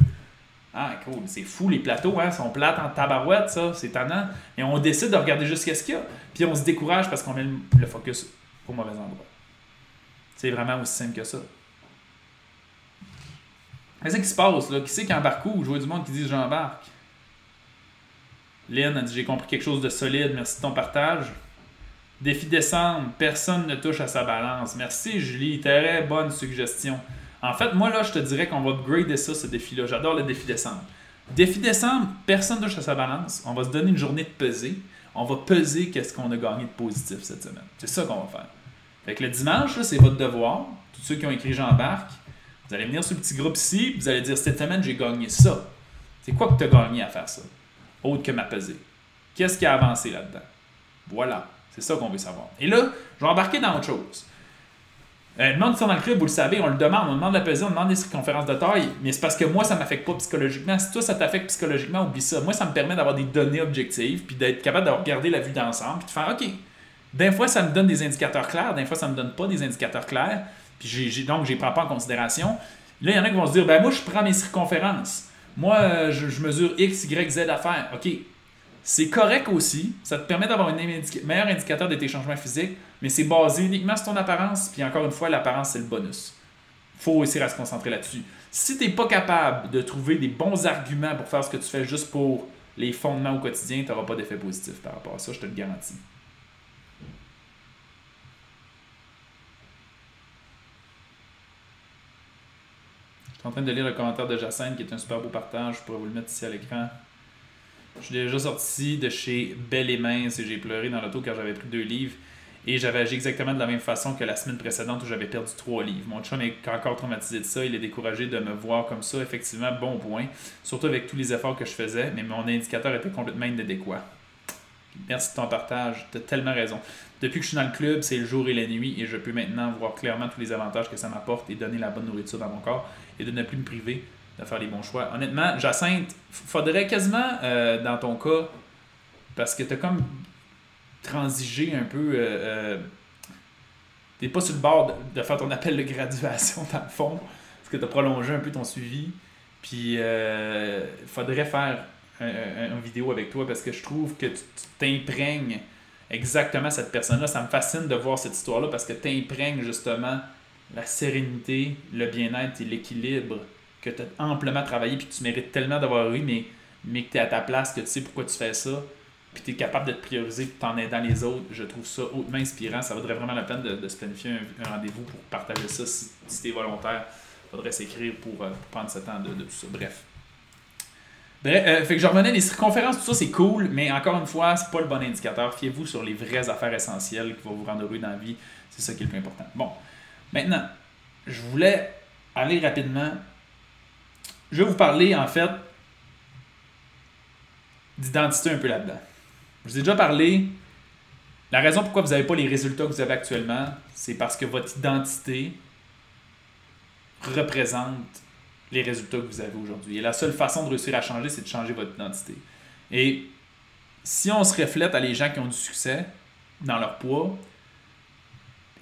Ah, cool. C'est fou, les plateaux, hein, sont plates en tabarouette, ça, c'est tannant. Et on décide de regarder juste ce qu'il y a. Puis on se décourage parce qu'on met le focus au mauvais endroit. C'est vraiment aussi simple que ça. Qu'est-ce qui se passe, là? Qui c'est qui embarque où? Je du monde qui dit j'embarque. Lynn a dit j'ai compris quelque chose de solide, merci de ton partage. Défi décembre, personne ne touche à sa balance. Merci Julie, très bonne suggestion. En fait, moi, là, je te dirais qu'on va upgrader ça, ce défi-là. J'adore le défi décembre. Défi décembre, personne ne touche à sa balance. On va se donner une journée de peser. On va peser qu'est-ce qu'on a gagné de positif cette semaine. C'est ça qu'on va faire. Fait que le dimanche, c'est votre devoir. Tous ceux qui ont écrit J'embarque, vous allez venir sur le petit groupe ici, vous allez dire cette semaine, j'ai gagné ça. C'est quoi que tu as gagné à faire ça? Autre que ma pesée? Qu'est-ce qui a avancé là-dedans? Voilà. C'est ça qu'on veut savoir. Et là, je vais embarquer dans autre chose. Euh, qui sont dans le club, vous le savez, on le demande, on demande la pesée, on demande des circonférences de taille, mais c'est parce que moi, ça ne m'affecte pas psychologiquement. Si toi, ça t'affecte psychologiquement, oublie ça. Moi, ça me permet d'avoir des données objectives, puis d'être capable de regarder la vue d'ensemble, puis de faire, OK, des fois, ça me donne des indicateurs clairs, des fois, ça ne me donne pas des indicateurs clairs, puis donc, je les prends pas en considération. Là, il y en a qui vont se dire, ben moi, je prends mes circonférences. Moi, euh, je, je mesure X, Y, Z à faire. OK, c'est correct aussi. Ça te permet d'avoir un meilleur indicateur de tes changements physiques, mais c'est basé uniquement sur ton apparence. Puis encore une fois, l'apparence, c'est le bonus. faut réussir à se concentrer là-dessus. Si tu n'es pas capable de trouver des bons arguments pour faire ce que tu fais juste pour les fondements au quotidien, tu n'auras pas d'effet positif par rapport à ça, je te le garantis. suis en train de lire le commentaire de Jacinthe qui est un super beau partage. Je pourrais vous le mettre ici à l'écran. Je suis déjà sorti de chez Belle et Mince et j'ai pleuré dans l'auto car j'avais pris deux livres. Et j'avais agi exactement de la même façon que la semaine précédente où j'avais perdu trois livres. Mon chum est encore traumatisé de ça. Il est découragé de me voir comme ça. Effectivement, bon point. Surtout avec tous les efforts que je faisais. Mais mon indicateur était complètement inadéquat. Merci de ton partage. Tu as tellement raison. Depuis que je suis dans le club, c'est le jour et la nuit et je peux maintenant voir clairement tous les avantages que ça m'apporte et donner la bonne nourriture dans mon corps et de ne plus me priver de faire les bons choix. Honnêtement, Jacinthe, faudrait quasiment, euh, dans ton cas, parce que tu as comme transigé un peu. Euh, euh t'es pas sur le bord de, faire ton appel de graduation, dans le fond, parce que tu as prolongé un peu ton suivi. Puis, euh, faudrait faire une vidéo avec toi parce que je trouve que tu t'imprègnes exactement cette personne-là. Ça me fascine de voir cette histoire-là parce que tu imprègnes justement la sérénité, le bien-être et l'équilibre que tu as amplement travaillé puis que tu mérites tellement d'avoir eu, mais, mais que tu es à ta place, que tu sais pourquoi tu fais ça, puis tu es capable de te prioriser en aidant les autres. Je trouve ça hautement inspirant. Ça vaudrait vraiment la peine de, se planifier un, rendez-vous pour partager ça si, tu es volontaire. Il faudrait s'écrire pour, euh, prendre ce temps de, tout ça. Bref. Bref, euh, fait que je revenais, les circonférences, tout ça c'est cool, mais encore une fois, c'est pas le bon indicateur. Fiez-vous sur les vraies affaires essentielles qui vont vous rendre heureux dans la vie. C'est ça qui est le plus important. Bon, maintenant, je voulais aller rapidement je vais vous parler en fait d'identité un peu là-dedans. Je vous ai déjà parlé. La raison pourquoi vous n'avez pas les résultats que vous avez actuellement, c'est parce que votre identité représente les résultats que vous avez aujourd'hui. Et la seule façon de réussir à changer, c'est de changer votre identité. Et si on se reflète à les gens qui ont du succès dans leur poids,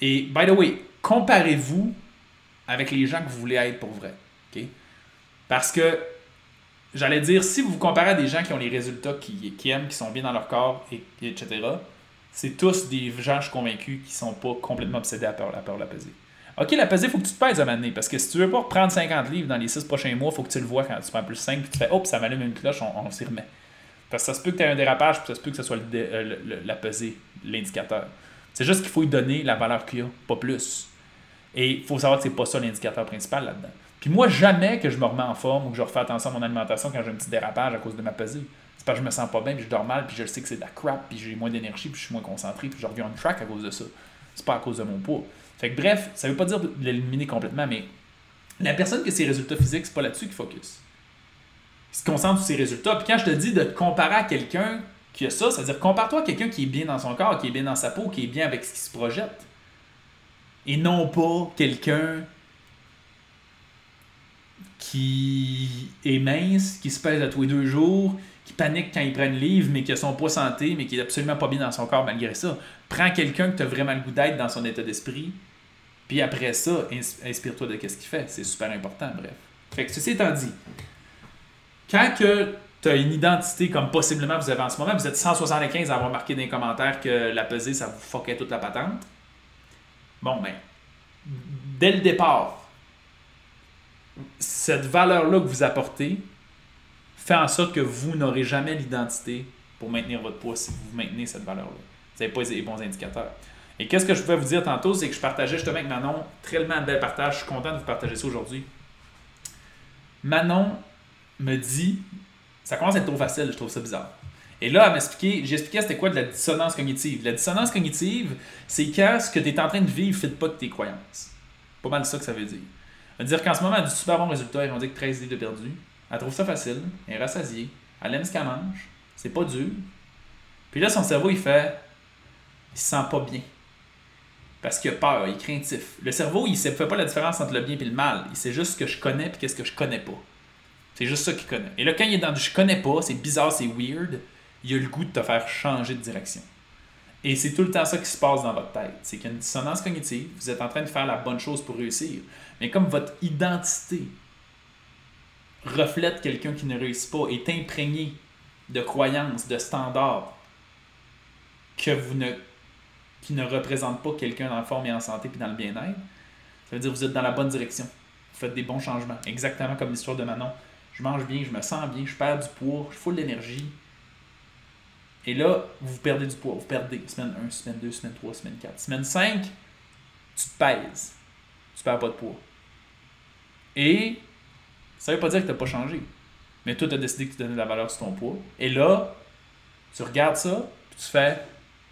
et by the way, comparez-vous avec les gens que vous voulez être pour vrai. Parce que, j'allais dire, si vous vous comparez à des gens qui ont les résultats qui aiment, qui sont bien dans leur corps, et, etc., c'est tous des gens, je suis convaincu, qui sont pas complètement obsédés à peur, la peur de la pesée. Ok, la pesée, il faut que tu te pèses à un parce que si tu veux pas reprendre 50 livres dans les 6 prochains mois, il faut que tu le vois quand tu prends plus 5, puis tu fais, hop, ça m'allume une cloche, on, s'y remet. Parce que ça se peut que tu aies un dérapage, puis ça se peut que ce soit euh, la pesée, l'indicateur. C'est juste qu'il faut lui donner la valeur qu'il a, pas plus. Et il faut savoir que c'est pas ça l'indicateur principal là-dedans. Puis moi, jamais que je me remets en forme ou que je refais attention à mon alimentation quand j'ai un petit dérapage à cause de ma pesée. C'est parce que je me sens pas bien, puis je dors mal, puis je sais que c'est de la crap, puis j'ai moins d'énergie, puis je suis moins concentré, puis je reviens en track à cause de ça. C'est pas à cause de mon poids. Fait que bref, ça veut pas dire de l'éliminer complètement, mais la personne qui a ses résultats physiques, c'est pas là-dessus qu'il focus. Il se concentre sur ses résultats. Puis quand je te dis de te comparer à quelqu'un qui a ça, c'est-à-dire compare-toi à quelqu'un qui est bien dans son corps, qui est bien dans sa peau, qui est bien avec ce qui se projette. Et non pas quelqu'un qui est mince, qui se pèse à tous les deux jours, qui panique quand il prend le livre, mais qui a son poids santé, mais qui est absolument pas bien dans son corps malgré ça. Prends quelqu'un que tu as vraiment le goût d'être dans son état d'esprit, puis après ça, inspire-toi de ce qu'il fait. C'est super important, bref. Fait que ceci étant dit, quand que tu as une identité comme possiblement vous avez en ce moment, vous êtes 175 à avoir marqué dans les commentaires que la pesée, ça vous fuckait toute la patente. Bon, ben, dès le départ, cette valeur-là que vous apportez fait en sorte que vous n'aurez jamais l'identité pour maintenir votre poids si vous maintenez cette valeur-là. Vous n'avez pas les bons indicateurs. Et qu'est-ce que je pouvais vous dire tantôt, c'est que je partageais justement avec Manon, tellement de bel partage, je suis content de vous partager ça aujourd'hui. Manon me dit, ça commence à être trop facile, je trouve ça bizarre. Et là, elle m'expliquait, j'ai expliqué c'était quoi de la dissonance cognitive. La dissonance cognitive, c'est quand ce que tu es en train de vivre ne fit pas de tes croyances. Pas mal ça que ça veut dire. Elle dire qu'en ce moment, elle a du super bon résultat. Ils vont dire que 13 livres de perdu. Elle trouve ça facile. Elle est rassasiée. Elle aime ce qu'elle mange. C'est pas dur. Puis là, son cerveau, il fait. Il se sent pas bien. Parce qu'il a peur, il est craintif. Le cerveau, il ne fait pas la différence entre le bien et le mal. Il sait juste ce que je connais et qu'est-ce que je connais pas. C'est juste ça qu'il connaît. Et là, quand il est dans du je connais pas, c'est bizarre, c'est weird, il a le goût de te faire changer de direction. Et c'est tout le temps ça qui se passe dans votre tête. C'est qu'il y a une dissonance cognitive, vous êtes en train de faire la bonne chose pour réussir. Mais comme votre identité reflète quelqu'un qui ne réussit pas, est imprégné de croyances, de standards que vous ne, qui ne représentent pas quelqu'un en forme et en santé puis dans le bien-être, ça veut dire que vous êtes dans la bonne direction. Vous faites des bons changements. Exactement comme l'histoire de Manon. Je mange bien, je me sens bien, je perds du poids, je fous l'énergie, et là, vous perdez du poids. Vous perdez semaine 1, semaine 2, semaine 3, semaine 4. Semaine 5, tu te pèses. Tu perds pas de poids. Et Ça veut pas dire que tu n'as pas changé. Mais toi, tu as décidé que tu donnais de la valeur sur ton poids. Et là, tu regardes ça, puis tu fais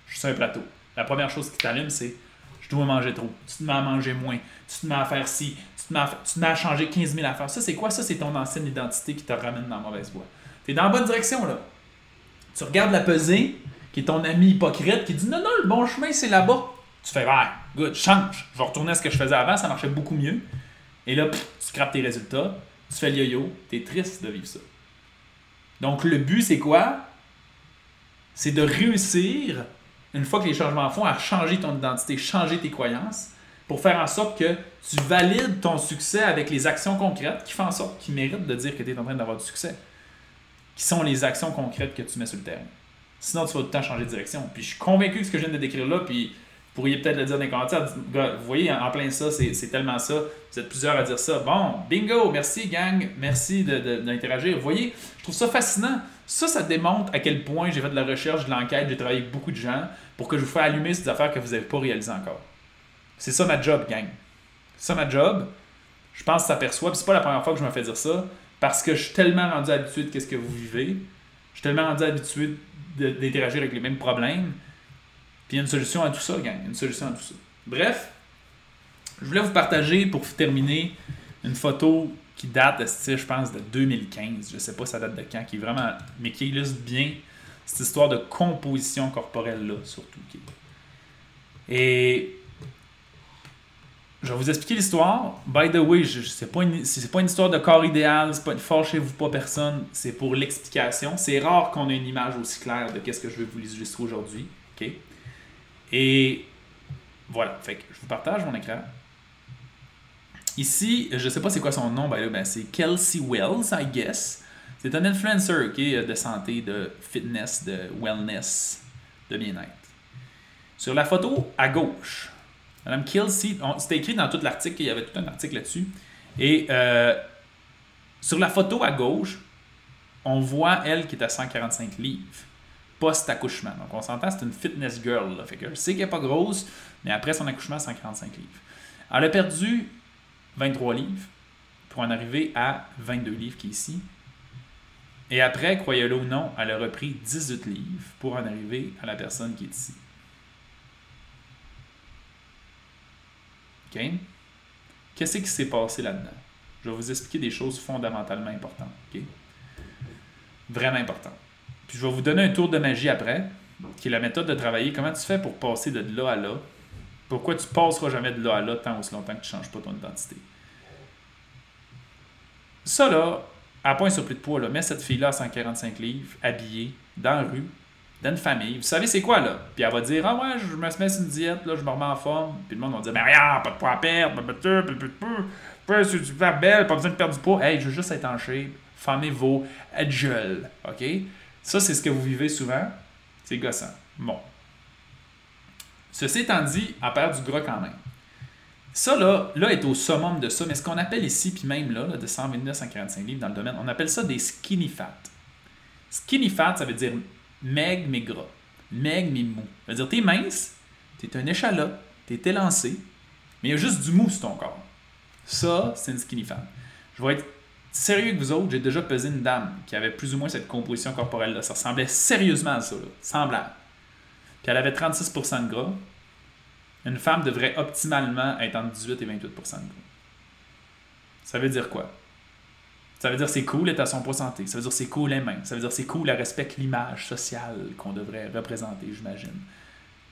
Je suis sur un plateau. La première chose qui t'allume, c'est Je dois manger trop. Tu te mets à manger moins. Tu te mets à faire ci. Tu te mets à, changer 15 000 affaires. Ça, c'est quoi? Ça, c'est ton ancienne identité qui te ramène dans la mauvaise voie. Tu es dans la bonne direction, là. Tu regardes la pesée, qui est ton ami hypocrite, qui dit Non, non, le bon chemin, c'est là-bas. Tu fais Ouais, good, change. Je vais retourner à ce que je faisais avant, ça marchait beaucoup mieux. Et là, tu scrapes tes résultats, tu fais le yo-yo, t'es triste de vivre ça. Donc, le but, c'est quoi? C'est de réussir, une fois que les changements font, à changer ton identité, changer tes croyances, pour faire en sorte que tu valides ton succès avec les actions concrètes qui font en sorte qu'ils méritent de dire que tu es en train d'avoir du succès. Qui sont les actions concrètes que tu mets sur le terrain. Sinon, tu vas tout le temps changer de direction. Puis je suis convaincu que ce que je viens de décrire là, puis vous pourriez peut-être le dire dans les commentaires. Vous voyez, en plein ça, c'est tellement ça. Vous êtes plusieurs à dire ça. Bon, bingo, merci gang, merci d'interagir. Vous voyez, je trouve ça fascinant. Ça, ça démontre à quel point j'ai fait de la recherche, de l'enquête, j'ai travaillé avec beaucoup de gens pour que je vous fasse allumer ces affaires que vous n'avez pas réalisées encore. C'est ça ma job, gang. C'est ça ma job. Je pense que ça perçoit. Puis c'est pas la première fois que je me fais dire ça. Parce que je suis tellement rendu habitué de ce que vous vivez. Je suis tellement rendu habitué d'interagir avec les mêmes problèmes. Puis il y a une solution à tout ça, gang. Une solution à tout ça. Bref, je voulais vous partager pour terminer une photo qui date, je pense, de 2015. Je sais pas ça date de quand, qui est vraiment. mais qui illustre bien cette histoire de composition corporelle-là, surtout. Et je vais vous expliquer l'histoire. By the way, ce n'est pas, une, pas une histoire de corps idéal, c'est pas fâchez-vous pas personne, c'est pour l'explication. C'est rare qu'on ait une image aussi claire de ce que je vais vous illustrer aujourd'hui. ok? Et voilà, fait que je vous partage mon écran. Ici, je ne sais pas c'est quoi son nom, ben c'est Kelsey Wells, I guess. C'est un influencer de santé, de fitness, de wellness, de bien-être. Sur la photo à gauche, Madame Kelsey, c'était écrit dans tout l'article, il y avait tout un article là-dessus. Et euh, sur la photo à gauche, on voit elle qui est à 145 livres post-accouchement. Donc on s'entend, c'est une fitness girl. Là. Fait que je sais qu'elle n'est pas grosse, mais après son accouchement, 145 livres. Elle a perdu 23 livres pour en arriver à 22 livres qui est ici. Et après, croyez-le ou non, elle a repris 18 livres pour en arriver à la personne qui est ici. OK? Qu'est-ce qui s'est passé là-dedans? Je vais vous expliquer des choses fondamentalement importantes. OK? Vraiment importantes. Puis je vais vous donner un tour de magie après, qui est la méthode de travailler. Comment tu fais pour passer de là à là? Pourquoi tu passeras jamais de là à là tant aussi longtemps que tu ne changes pas ton identité? Ça, là, à point sur plus de poids, là, mets cette fille-là à 145 livres, habillée, dans la rue, d'une famille. Vous savez c'est quoi, là? Puis elle va dire, ah ouais, je me mets sur une diète, là, je me remets en forme. Puis le monde va dire, mais rien, pas de poids à perdre, c'est super belle, pas besoin de perdre du poids. Hey, je veux juste être en shape, vos adjules, OK? Ça, c'est ce que vous vivez souvent. C'est gossant. Bon. Ceci étant dit, elle perd du gras quand même. Ça, là, est au summum de ça, mais ce qu'on appelle ici, puis même là, de 129 145 livres dans le domaine, on appelle ça des skinny fat. Skinny fat, ça veut dire maigre mais gras. Maigre mais mou. Ça veut dire, t'es mince, t'es un échalot, t'es élancé, mais il y a juste du mou sur ton corps. Ça, c'est une skinny fat. Je vais être sérieux que vous autres, j'ai déjà pesé une dame qui avait plus ou moins cette composition corporelle-là. Ça ressemblait sérieusement à ça, là. semblable. Puis elle avait 36% de gras. Une femme devrait optimalement être entre 18 et 28% de gras. Ça veut dire quoi? Ça veut dire c'est cool être à son poids santé. Ça veut dire c'est cool les mains. Ça veut dire c'est cool, elle respecte l'image sociale qu'on devrait représenter, j'imagine.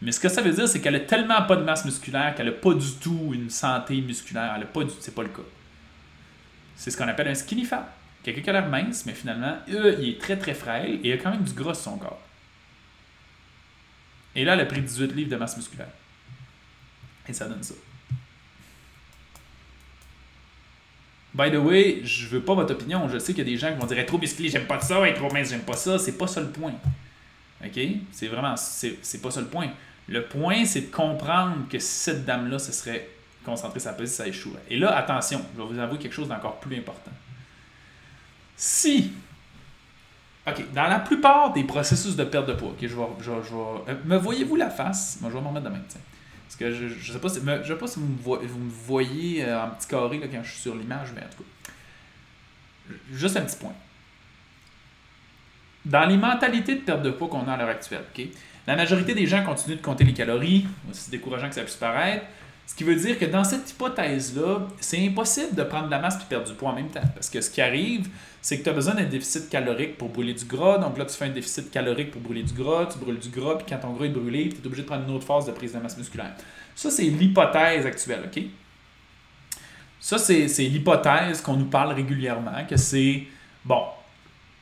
Mais ce que ça veut dire, c'est qu'elle a tellement pas de masse musculaire qu'elle n'a pas du tout une santé musculaire. Elle a pas du... C'est pas le cas. C'est ce qu'on appelle un skinny fat. Quelqu'un qui a l'air mince, mais finalement, euh, il est très très frêle et il a quand même du gras sur son corps. Et là, elle a pris 18 livres de masse musculaire. Et ça donne ça. By the way, je veux pas votre opinion. Je sais qu'il y a des gens qui vont dire trop musclé, j'aime pas ça, être trop mince, j'aime pas ça. C'est pas ça le point. OK? C'est vraiment, c'est pas ça le point. Le point, c'est de comprendre que cette dame-là se serait concentrée sa position, ça échouerait. Et là, attention, je vais vous avouer quelque chose d'encore plus important. Si, OK, dans la plupart des processus de perte de poids, OK, je vais, je, je euh, me voyez-vous la face? Moi, je vais m'en remettre demain, tiens. Parce que je ne sais, pas si, je sais pas si vous me voyez, vous me voyez euh, en petit carré là, quand je suis sur l'image, mais en tout cas. juste un petit point. Dans les mentalités de perte de poids qu'on a à l'heure actuelle, ok, la majorité des gens continuent de compter les calories, aussi décourageant que ça puisse paraître. Ce qui veut dire que dans cette hypothèse-là, c'est impossible de prendre de la masse et perdre du poids en même temps. Parce que ce qui arrive, c'est que tu as besoin d'un déficit calorique pour brûler du gras. Donc là, tu fais un déficit calorique pour brûler du gras, tu brûles du gras, puis quand ton gras est brûlé, tu es obligé de prendre une autre phase de prise de masse musculaire. Ça, c'est l'hypothèse actuelle, OK? Ça, c'est l'hypothèse qu'on nous parle régulièrement, que c'est, bon,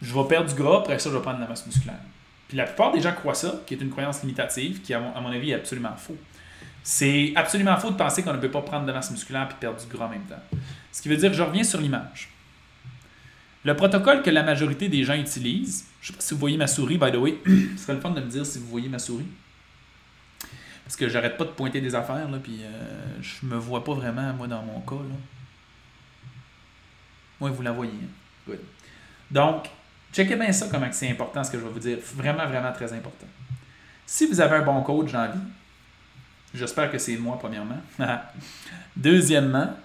je vais perdre du gras, après ça, je vais prendre de la masse musculaire. Puis la plupart des gens croient ça, qui est une croyance limitative, qui, à mon, avis, est absolument faux. C'est absolument faux de penser qu'on ne peut pas prendre de masse musculaire et perdre du gras en même temps. Ce qui veut dire, je reviens sur l'image. Le protocole que la majorité des gens utilisent, je ne sais pas si vous voyez ma souris, by the way, ce serait le fun de me dire si vous voyez ma souris. Parce que j'arrête pas de pointer des affaires, là, puis euh, je me vois pas vraiment, moi, dans mon cas. Moi, vous la voyez. Hein. Donc, checkez bien ça, comment c'est important, ce que je vais vous dire. Vraiment, vraiment très important. Si vous avez un bon coach dans la vie, j'espère que c'est moi, premièrement. Deuxièmement,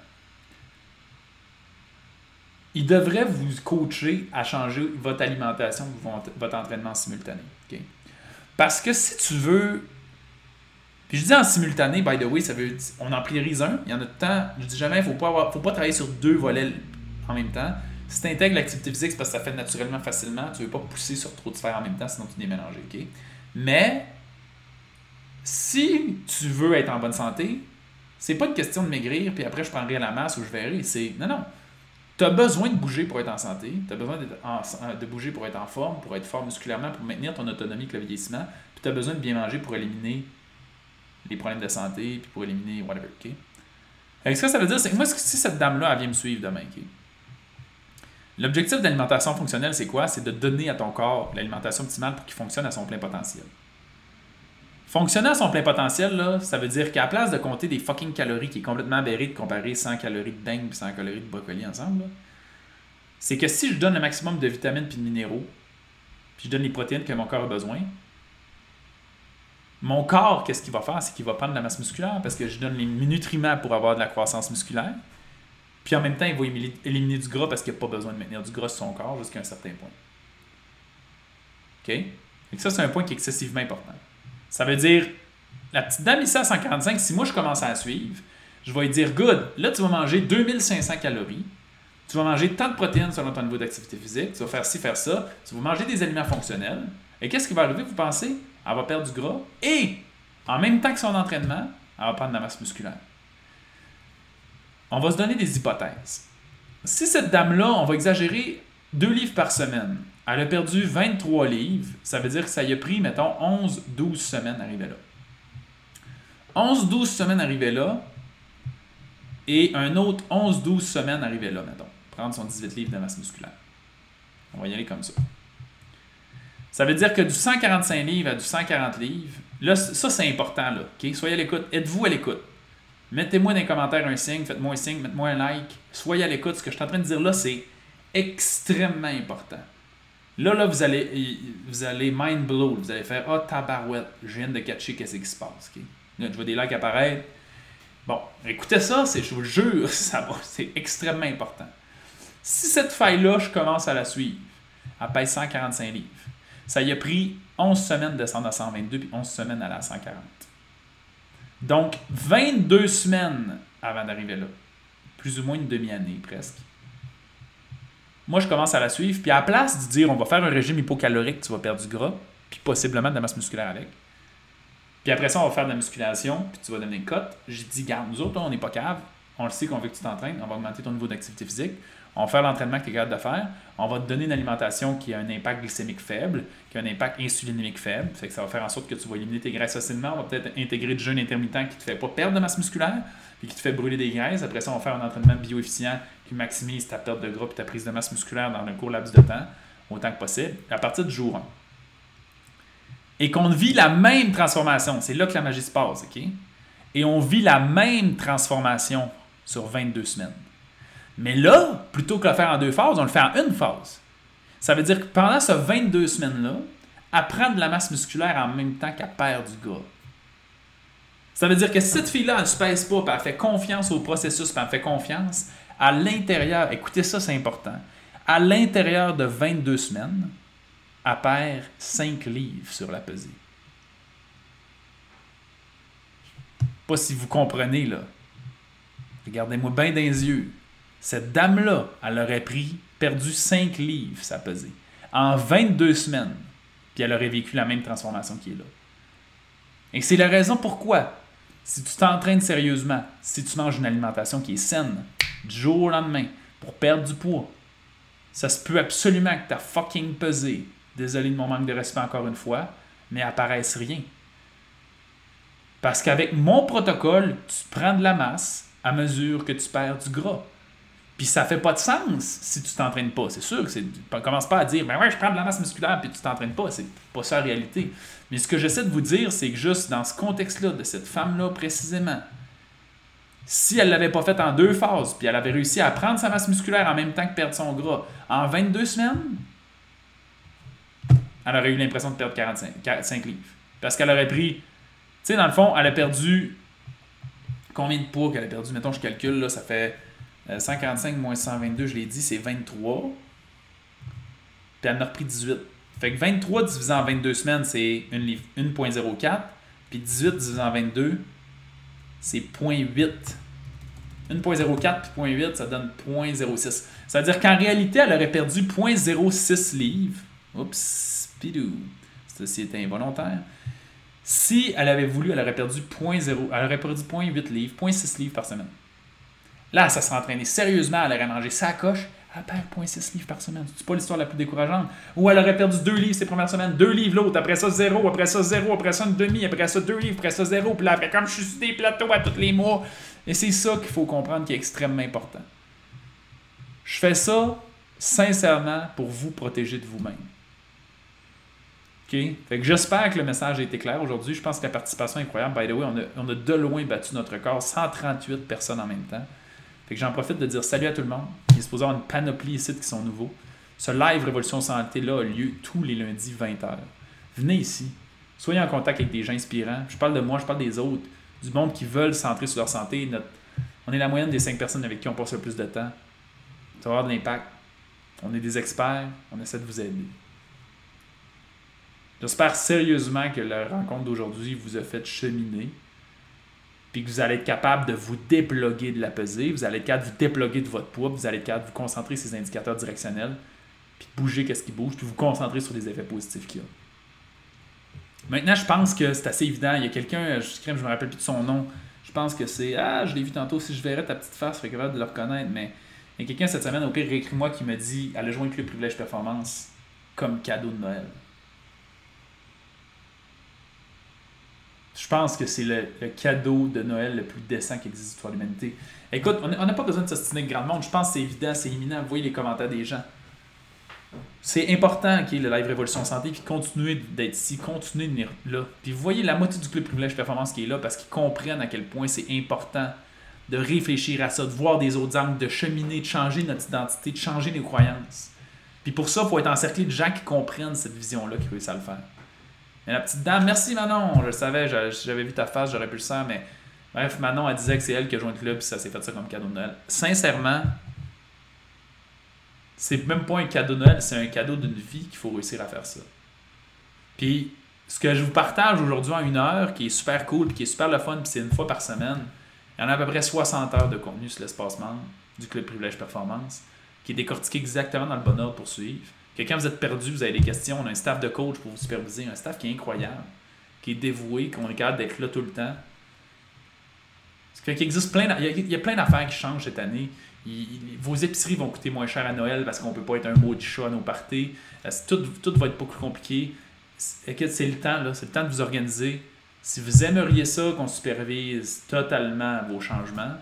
il devrait vous coacher à changer votre alimentation, votre entraînement simultané. Parce que si tu veux puis je dis en simultané, by the way, ça veut on en priorise un, il y en a de temps. Je dis jamais, il ne faut pas, travailler sur deux volets en même temps. Si tu intègres l'activité physique, c'est parce que ça fait naturellement facilement. Tu ne veux pas pousser sur trop de sphères en même temps, sinon tu démélanges. OK? Mais si tu veux être en bonne santé, c'est pas une question de maigrir, puis après je prendrai la masse ou je verrai. C'est. Non, non. Tu as besoin de bouger pour être en santé. Tu as besoin de bouger pour être en forme, pour être fort musculairement, pour maintenir ton autonomie avec le vieillissement. Puis tu as besoin de bien manger pour éliminer les problèmes de santé, puis pour éliminer whatever. OK? ce que ça veut dire, que moi, si cette dame-là, vient me suivre demain, OK? L'objectif d'alimentation fonctionnelle, c'est quoi? C'est de donner à ton corps l'alimentation optimale pour qu'il fonctionne à son plein potentiel. Fonctionner à son plein potentiel, là, ça veut dire qu'à la place de compter des fucking calories qui est complètement aberré de comparer 100 calories de dingue et 100 calories de brocoli ensemble, c'est que si je donne le maximum de vitamines et de minéraux, puis je donne les protéines que mon corps a besoin, mon corps, qu'est-ce qu'il va faire? C'est qu'il va prendre de la masse musculaire parce que je donne les nutriments pour avoir de la croissance musculaire. Puis en même temps, il va éliminer du gras parce qu'il n'a pas besoin de maintenir du gras sur son corps jusqu'à un certain point. OK? Et ça, c'est un point qui est excessivement important. Ça veut dire, la petite dame ici à 145, si moi je commence à la suivre, je vais lui dire, good, là tu vas manger 2500 calories, tu vas manger tant de protéines selon ton niveau d'activité physique, tu vas faire ci, faire ça, tu vas manger des aliments fonctionnels. Et qu'est-ce qui va arriver, vous pensez? elle va perdre du gras et en même temps que son entraînement, elle va prendre de la masse musculaire. On va se donner des hypothèses. Si cette dame-là, on va exagérer 2 livres par semaine, elle a perdu 23 livres, ça veut dire que ça y a pris, mettons, 11-12 semaines arriver là. 11-12 semaines arriver là, et un autre 11-12 semaines arriver là, mettons. Prendre son 18 livres de masse musculaire. On va y aller comme ça. Ça veut dire que du 145 livres à du 140 livres, là, ça c'est important, là. Soyez à l'écoute. Êtes-vous à l'écoute? Mettez-moi dans les commentaires un signe, faites-moi un signe, mettez-moi un like. Soyez à l'écoute. Ce que je suis en train de dire là, c'est extrêmement important. Là, là, vous allez, vous allez mind blow. Vous allez faire Ah, oh, tabarouette, je viens de catcher qu'est-ce qui se passe. Là, je vois des likes apparaître. Bon, écoutez ça, je vous jure, c'est extrêmement important. Si cette faille-là, je commence à la suivre, elle pèse 145 livres. Ça y a pris 11 semaines de descendre à 122 puis 11 semaines à la 140. Donc, 22 semaines avant d'arriver là. Plus ou moins une demi-année presque. Moi, je commence à la suivre. Puis à la place de dire on va faire un régime hypocalorique, tu vas perdre du gras, puis possiblement de la masse musculaire avec. Puis après ça, on va faire de la musculation, puis tu vas donner une cote. J'ai dit, garde, nous autres, on n'est pas cave. On le sait qu'on veut que tu t'entraînes. On va augmenter ton niveau d'activité physique. On va faire l'entraînement que tu es capable de faire. On va te donner une alimentation qui a un impact glycémique faible, qui a un impact insulinémique faible. Que ça va faire en sorte que tu vas éliminer tes graisses facilement. On va peut-être intégrer du jeûne intermittent qui ne te fait pas perdre de masse musculaire, puis qui te fait brûler des graisses. Après ça, on va faire un entraînement bioefficient qui maximise ta perte de gras et ta prise de masse musculaire dans un court laps de temps, autant que possible, à partir du jour 1. Et qu'on vit la même transformation. C'est là que la magie se passe, OK? Et on vit la même transformation sur 22 semaines. Mais là, plutôt que de le faire en deux phases, on le fait en une phase. Ça veut dire que pendant ces 22 semaines-là, elle prend de la masse musculaire en même temps qu'elle perd du gras. Ça veut dire que cette fille-là, elle ne se pèse pas, elle fait confiance au processus, elle fait confiance à l'intérieur. Écoutez ça, c'est important. à l'intérieur de 22 semaines, elle perd 5 livres sur la pesée. Pas si vous comprenez, là. Regardez-moi bien dans les yeux. Cette dame-là, elle aurait pris, perdu 5 livres, sa pesée, en 22 semaines. Puis elle aurait vécu la même transformation qui est là. Et c'est la raison pourquoi, si tu t'entraînes sérieusement, si tu manges une alimentation qui est saine, du jour au lendemain, pour perdre du poids, ça se peut absolument que ta fucking pesée, désolé de mon manque de respect encore une fois, mais apparaisse rien. Parce qu'avec mon protocole, tu prends de la masse à mesure que tu perds du gras. Puis ça fait pas de sens si tu t'entraînes pas. C'est sûr que c'est. Commence pas à dire, ben ouais, je prends de la masse musculaire puis tu t'entraînes pas. C'est pas ça la réalité. Mais ce que j'essaie de vous dire, c'est que juste dans ce contexte-là, de cette femme-là précisément, si elle l'avait pas fait en deux phases, puis elle avait réussi à prendre sa masse musculaire en même temps que perdre son gras en 22 semaines, elle aurait eu l'impression de perdre 45, 5 livres. Parce qu'elle aurait pris. Tu sais, dans le fond, elle a perdu. Combien de poids qu'elle a perdu? Mettons, je calcule, là, ça fait 145 euh, moins 122, je l'ai dit, c'est 23. Puis elle en a repris 18. Fait que 23 divisé en 22 semaines, c'est 1.04. Puis 18 divisé en 22, c'est 0.8. 1.04 puis 0.8, ça donne 0.06. C'est-à-dire qu'en réalité, elle aurait perdu 0.06 livres. Oups, pidou. Ceci involontaire. Si elle avait voulu, elle aurait perdu 0.0, elle aurait perdu 0.8 livres, 0.6 livres par semaine. Là, ça serait entraîné sérieusement, elle aurait mangé sa coche, elle perd 0.6 livres par semaine. C'est pas l'histoire la plus décourageante. Ou elle aurait perdu 2 livres ses premières semaines, 2 livres l'autre, après ça 0, après ça 0, après ça une demi, après ça 2 livres, après ça 0, puis là, après, comme je suis sur des plateaux à tous les mois. Et c'est ça qu'il faut comprendre qui est extrêmement important. Je fais ça sincèrement pour vous protéger de vous-même. OK? Fait que j'espère que le message a été clair aujourd'hui. Je pense que la participation est incroyable. By the way, on a, on a de loin battu notre record, 138 personnes en même temps. Que j'en profite de dire salut à tout le monde. Il est supposé avoir une panoplie ici qui sont nouveaux. Ce live Révolution Santé-là a lieu tous les lundis 20h. Venez ici. Soyez en contact avec des gens inspirants. Je parle de moi, je parle des autres. Du monde qui veulent centrer sur leur santé. On est la moyenne des 5 personnes avec qui on passe le plus de temps. Ça va avoir de l'impact. On est des experts. On essaie de vous aider. J'espère sérieusement que la rencontre d'aujourd'hui vous a fait cheminer puis que vous allez être capable de vous déploguer de la pesée, vous allez être capable de vous déploguer de votre poids, vous allez être capable de vous concentrer sur ces indicateurs directionnels, puis de bouger qu'est-ce qui bouge, puis vous concentrer sur les effets positifs qu'il y a. Maintenant, je pense que c'est assez évident. Il y a quelqu'un, je ne me rappelle plus de son nom, je pense que c'est Ah, je l'ai vu tantôt, si je verrais ta petite face, je serais capable de le reconnaître, mais il y a quelqu'un cette semaine, au pire, réécris-moi, qui me dit Elle a joint le privilège performance comme cadeau de Noël. Je pense que c'est le, cadeau de Noël le plus décent qui existe dans l'humanité. Écoute, on n'a pas besoin de s'ostiner de grand monde. Je pense que c'est évident, c'est imminent. Vous voyez les commentaires des gens. C'est important qu'il y ait le live Révolution Santé, puis continuer d'être ici, continuer de venir là. Puis vous voyez la moitié du club Privilège Performance qui est là parce qu'ils comprennent à quel point c'est important de réfléchir à ça, de voir des autres angles, de cheminer, de changer notre identité, de changer nos croyances. Puis pour ça, il faut être encerclé de gens qui comprennent cette vision-là, qui réussissent à le faire la petite dame, merci Manon, je le savais, j'avais vu ta face, j'aurais pu le faire, mais bref, Manon, elle disait que c'est elle qui a joint le club, puis ça s'est fait ça comme cadeau de Noël. Sincèrement, c'est même pas un cadeau de Noël, c'est un cadeau d'une vie qu'il faut réussir à faire ça. Puis, ce que je vous partage aujourd'hui en une heure, qui est super cool, puis qui est super le fun, puis c'est une fois par semaine, il y en a à peu près 60 heures de contenu sur l'espace membre du Club Privilège Performance, qui est décortiqué exactement dans le bon pour suivre. Que quand vous êtes perdu, vous avez des questions, on a un staff de coach pour vous superviser, un staff qui est incroyable, qui est dévoué, qu'on est capable d'être là tout le temps. qu'il existe plein, il y, a, plein d'affaires qui changent cette année. vos épiceries vont coûter moins cher à Noël parce qu'on peut pas être un mot de chat à nos parties. Euh, tout, tout va être beaucoup plus compliqué. C'est le temps, là. C'est le temps de vous organiser. Si vous aimeriez ça, qu'on supervise totalement vos changements,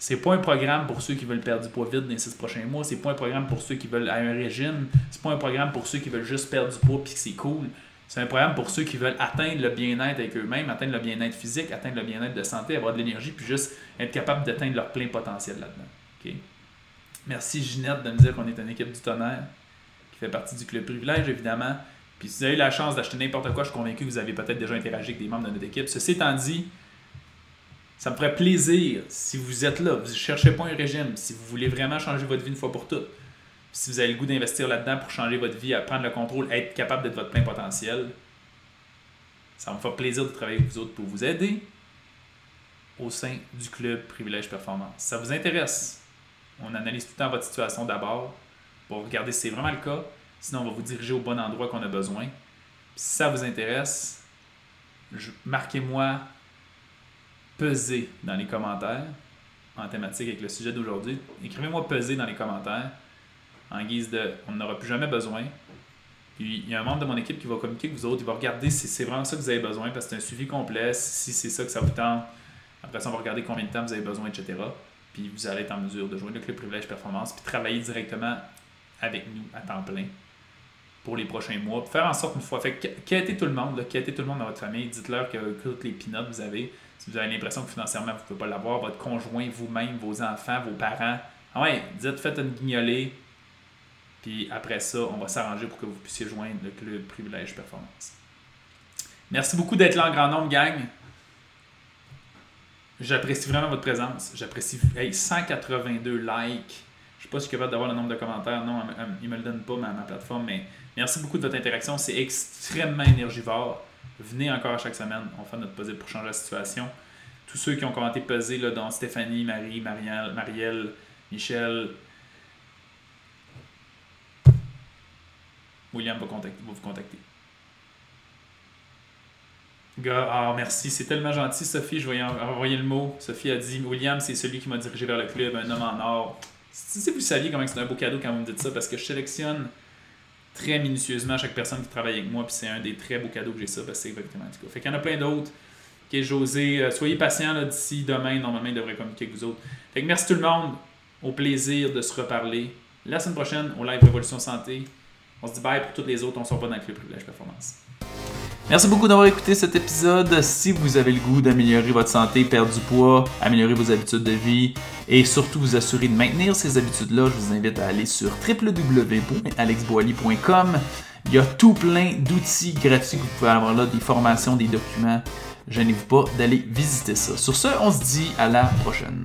c'est pas un programme pour ceux qui veulent perdre du poids vite dans les six prochains mois. C'est pas un programme pour ceux qui veulent un régime. C'est pas un programme pour ceux qui veulent juste perdre du poids puis que c'est cool. C'est un programme pour ceux qui veulent atteindre le bien-être avec eux-mêmes, atteindre le bien-être physique, atteindre le bien-être de santé, avoir de l'énergie, puis juste être capable d'atteindre leur plein potentiel là-dedans. Merci Ginette de me dire qu'on est une équipe du tonnerre qui fait partie du club privilège, évidemment. Puis si vous avez eu la chance d'acheter n'importe quoi, je suis convaincu que vous avez peut-être déjà interagi avec des membres de notre équipe. Ceci étant dit, Ça me ferait plaisir si vous êtes là, vous ne cherchez pas un régime, si vous voulez vraiment changer votre vie une fois pour toutes, si vous avez le goût d'investir là-dedans pour changer votre vie, à prendre le contrôle, être capable d'être votre plein potentiel, ça me fait plaisir de travailler avec vous autres pour vous aider au sein du club Privilège Performance. Ça vous intéresse? On analyse tout le temps votre situation d'abord pour regarder si c'est vraiment le cas. Sinon, on va vous diriger au bon endroit qu'on a besoin. si ça vous intéresse, marquez-moi peser dans les commentaires en thématique avec le sujet d'aujourd'hui. Écrivez-moi peser dans les commentaires en guise de on n'aura plus jamais besoin. Puis il y a un membre de mon équipe qui va communiquer avec vous autres, il va regarder si c'est vraiment ça que vous avez besoin parce que c'est un suivi complet, si c'est ça que ça vous tente. Après ça, on va regarder combien de temps vous avez besoin, etc. Puis vous allez être en mesure de joindre le club privilège performance puis travailler directement avec nous à temps plein pour les prochains mois. Faire en sorte une fois fait quittez tout le monde, quittez tout le monde dans votre famille, dites-leur que, toutes les pinottes vous avez, si vous avez l'impression que financièrement vous ne pouvez pas l'avoir, votre conjoint, vous-même, vos enfants, vos parents, ah ouais, dites, faites une guignolée, puis après ça, on va s'arranger pour que vous puissiez joindre le club Privilège Performance. Merci beaucoup d'être là en grand nombre, gang. J'apprécie vraiment votre présence. J'apprécie. Hey, 182 likes. Je ne sais pas si je suis capable d'avoir le nombre de commentaires. Non, il ne me le donne pas, ma, ma plateforme. Mais merci beaucoup de votre interaction. C'est extrêmement énergivore. Venez encore chaque semaine. On fait notre possible pour changer la situation. Tous ceux qui ont commenté pesé, là, Stéphanie, Marie, Marielle, Marielle Michel, William va, vous contacter. ah, merci, c'est tellement gentil, Sophie. Je vais envoyer le mot. Sophie a dit William, c'est celui qui m'a dirigé vers le club, un homme en or. Si vous saviez comment c'est un beau cadeau quand vous me dites ça, parce que je sélectionne très minutieusement chaque personne qui travaille avec moi, puis c'est un des très beaux cadeaux que j'ai ça, parce que c'est exactement du cas. Fait qu'il y en a plein d'autres. Ok, José, euh, soyez patient d'ici demain, normalement, il devrait communiquer avec vous autres. Fait que merci tout le monde. Au plaisir de se reparler. La semaine prochaine, au live Révolution Santé. On se dit bye pour toutes les autres, on ne sort pas dans le club privilège performance. Merci beaucoup d'avoir écouté cet épisode. Si vous avez le goût d'améliorer votre santé, perdre du poids, améliorer vos habitudes de vie et surtout vous assurer de maintenir ces habitudes-là, je vous invite à aller sur www.alexboily.com. Il y a tout plein d'outils gratuits que vous pouvez avoir là, des formations, des documents. Gênez-vous pas d'aller visiter ça. Sur ce, on se dit à la prochaine.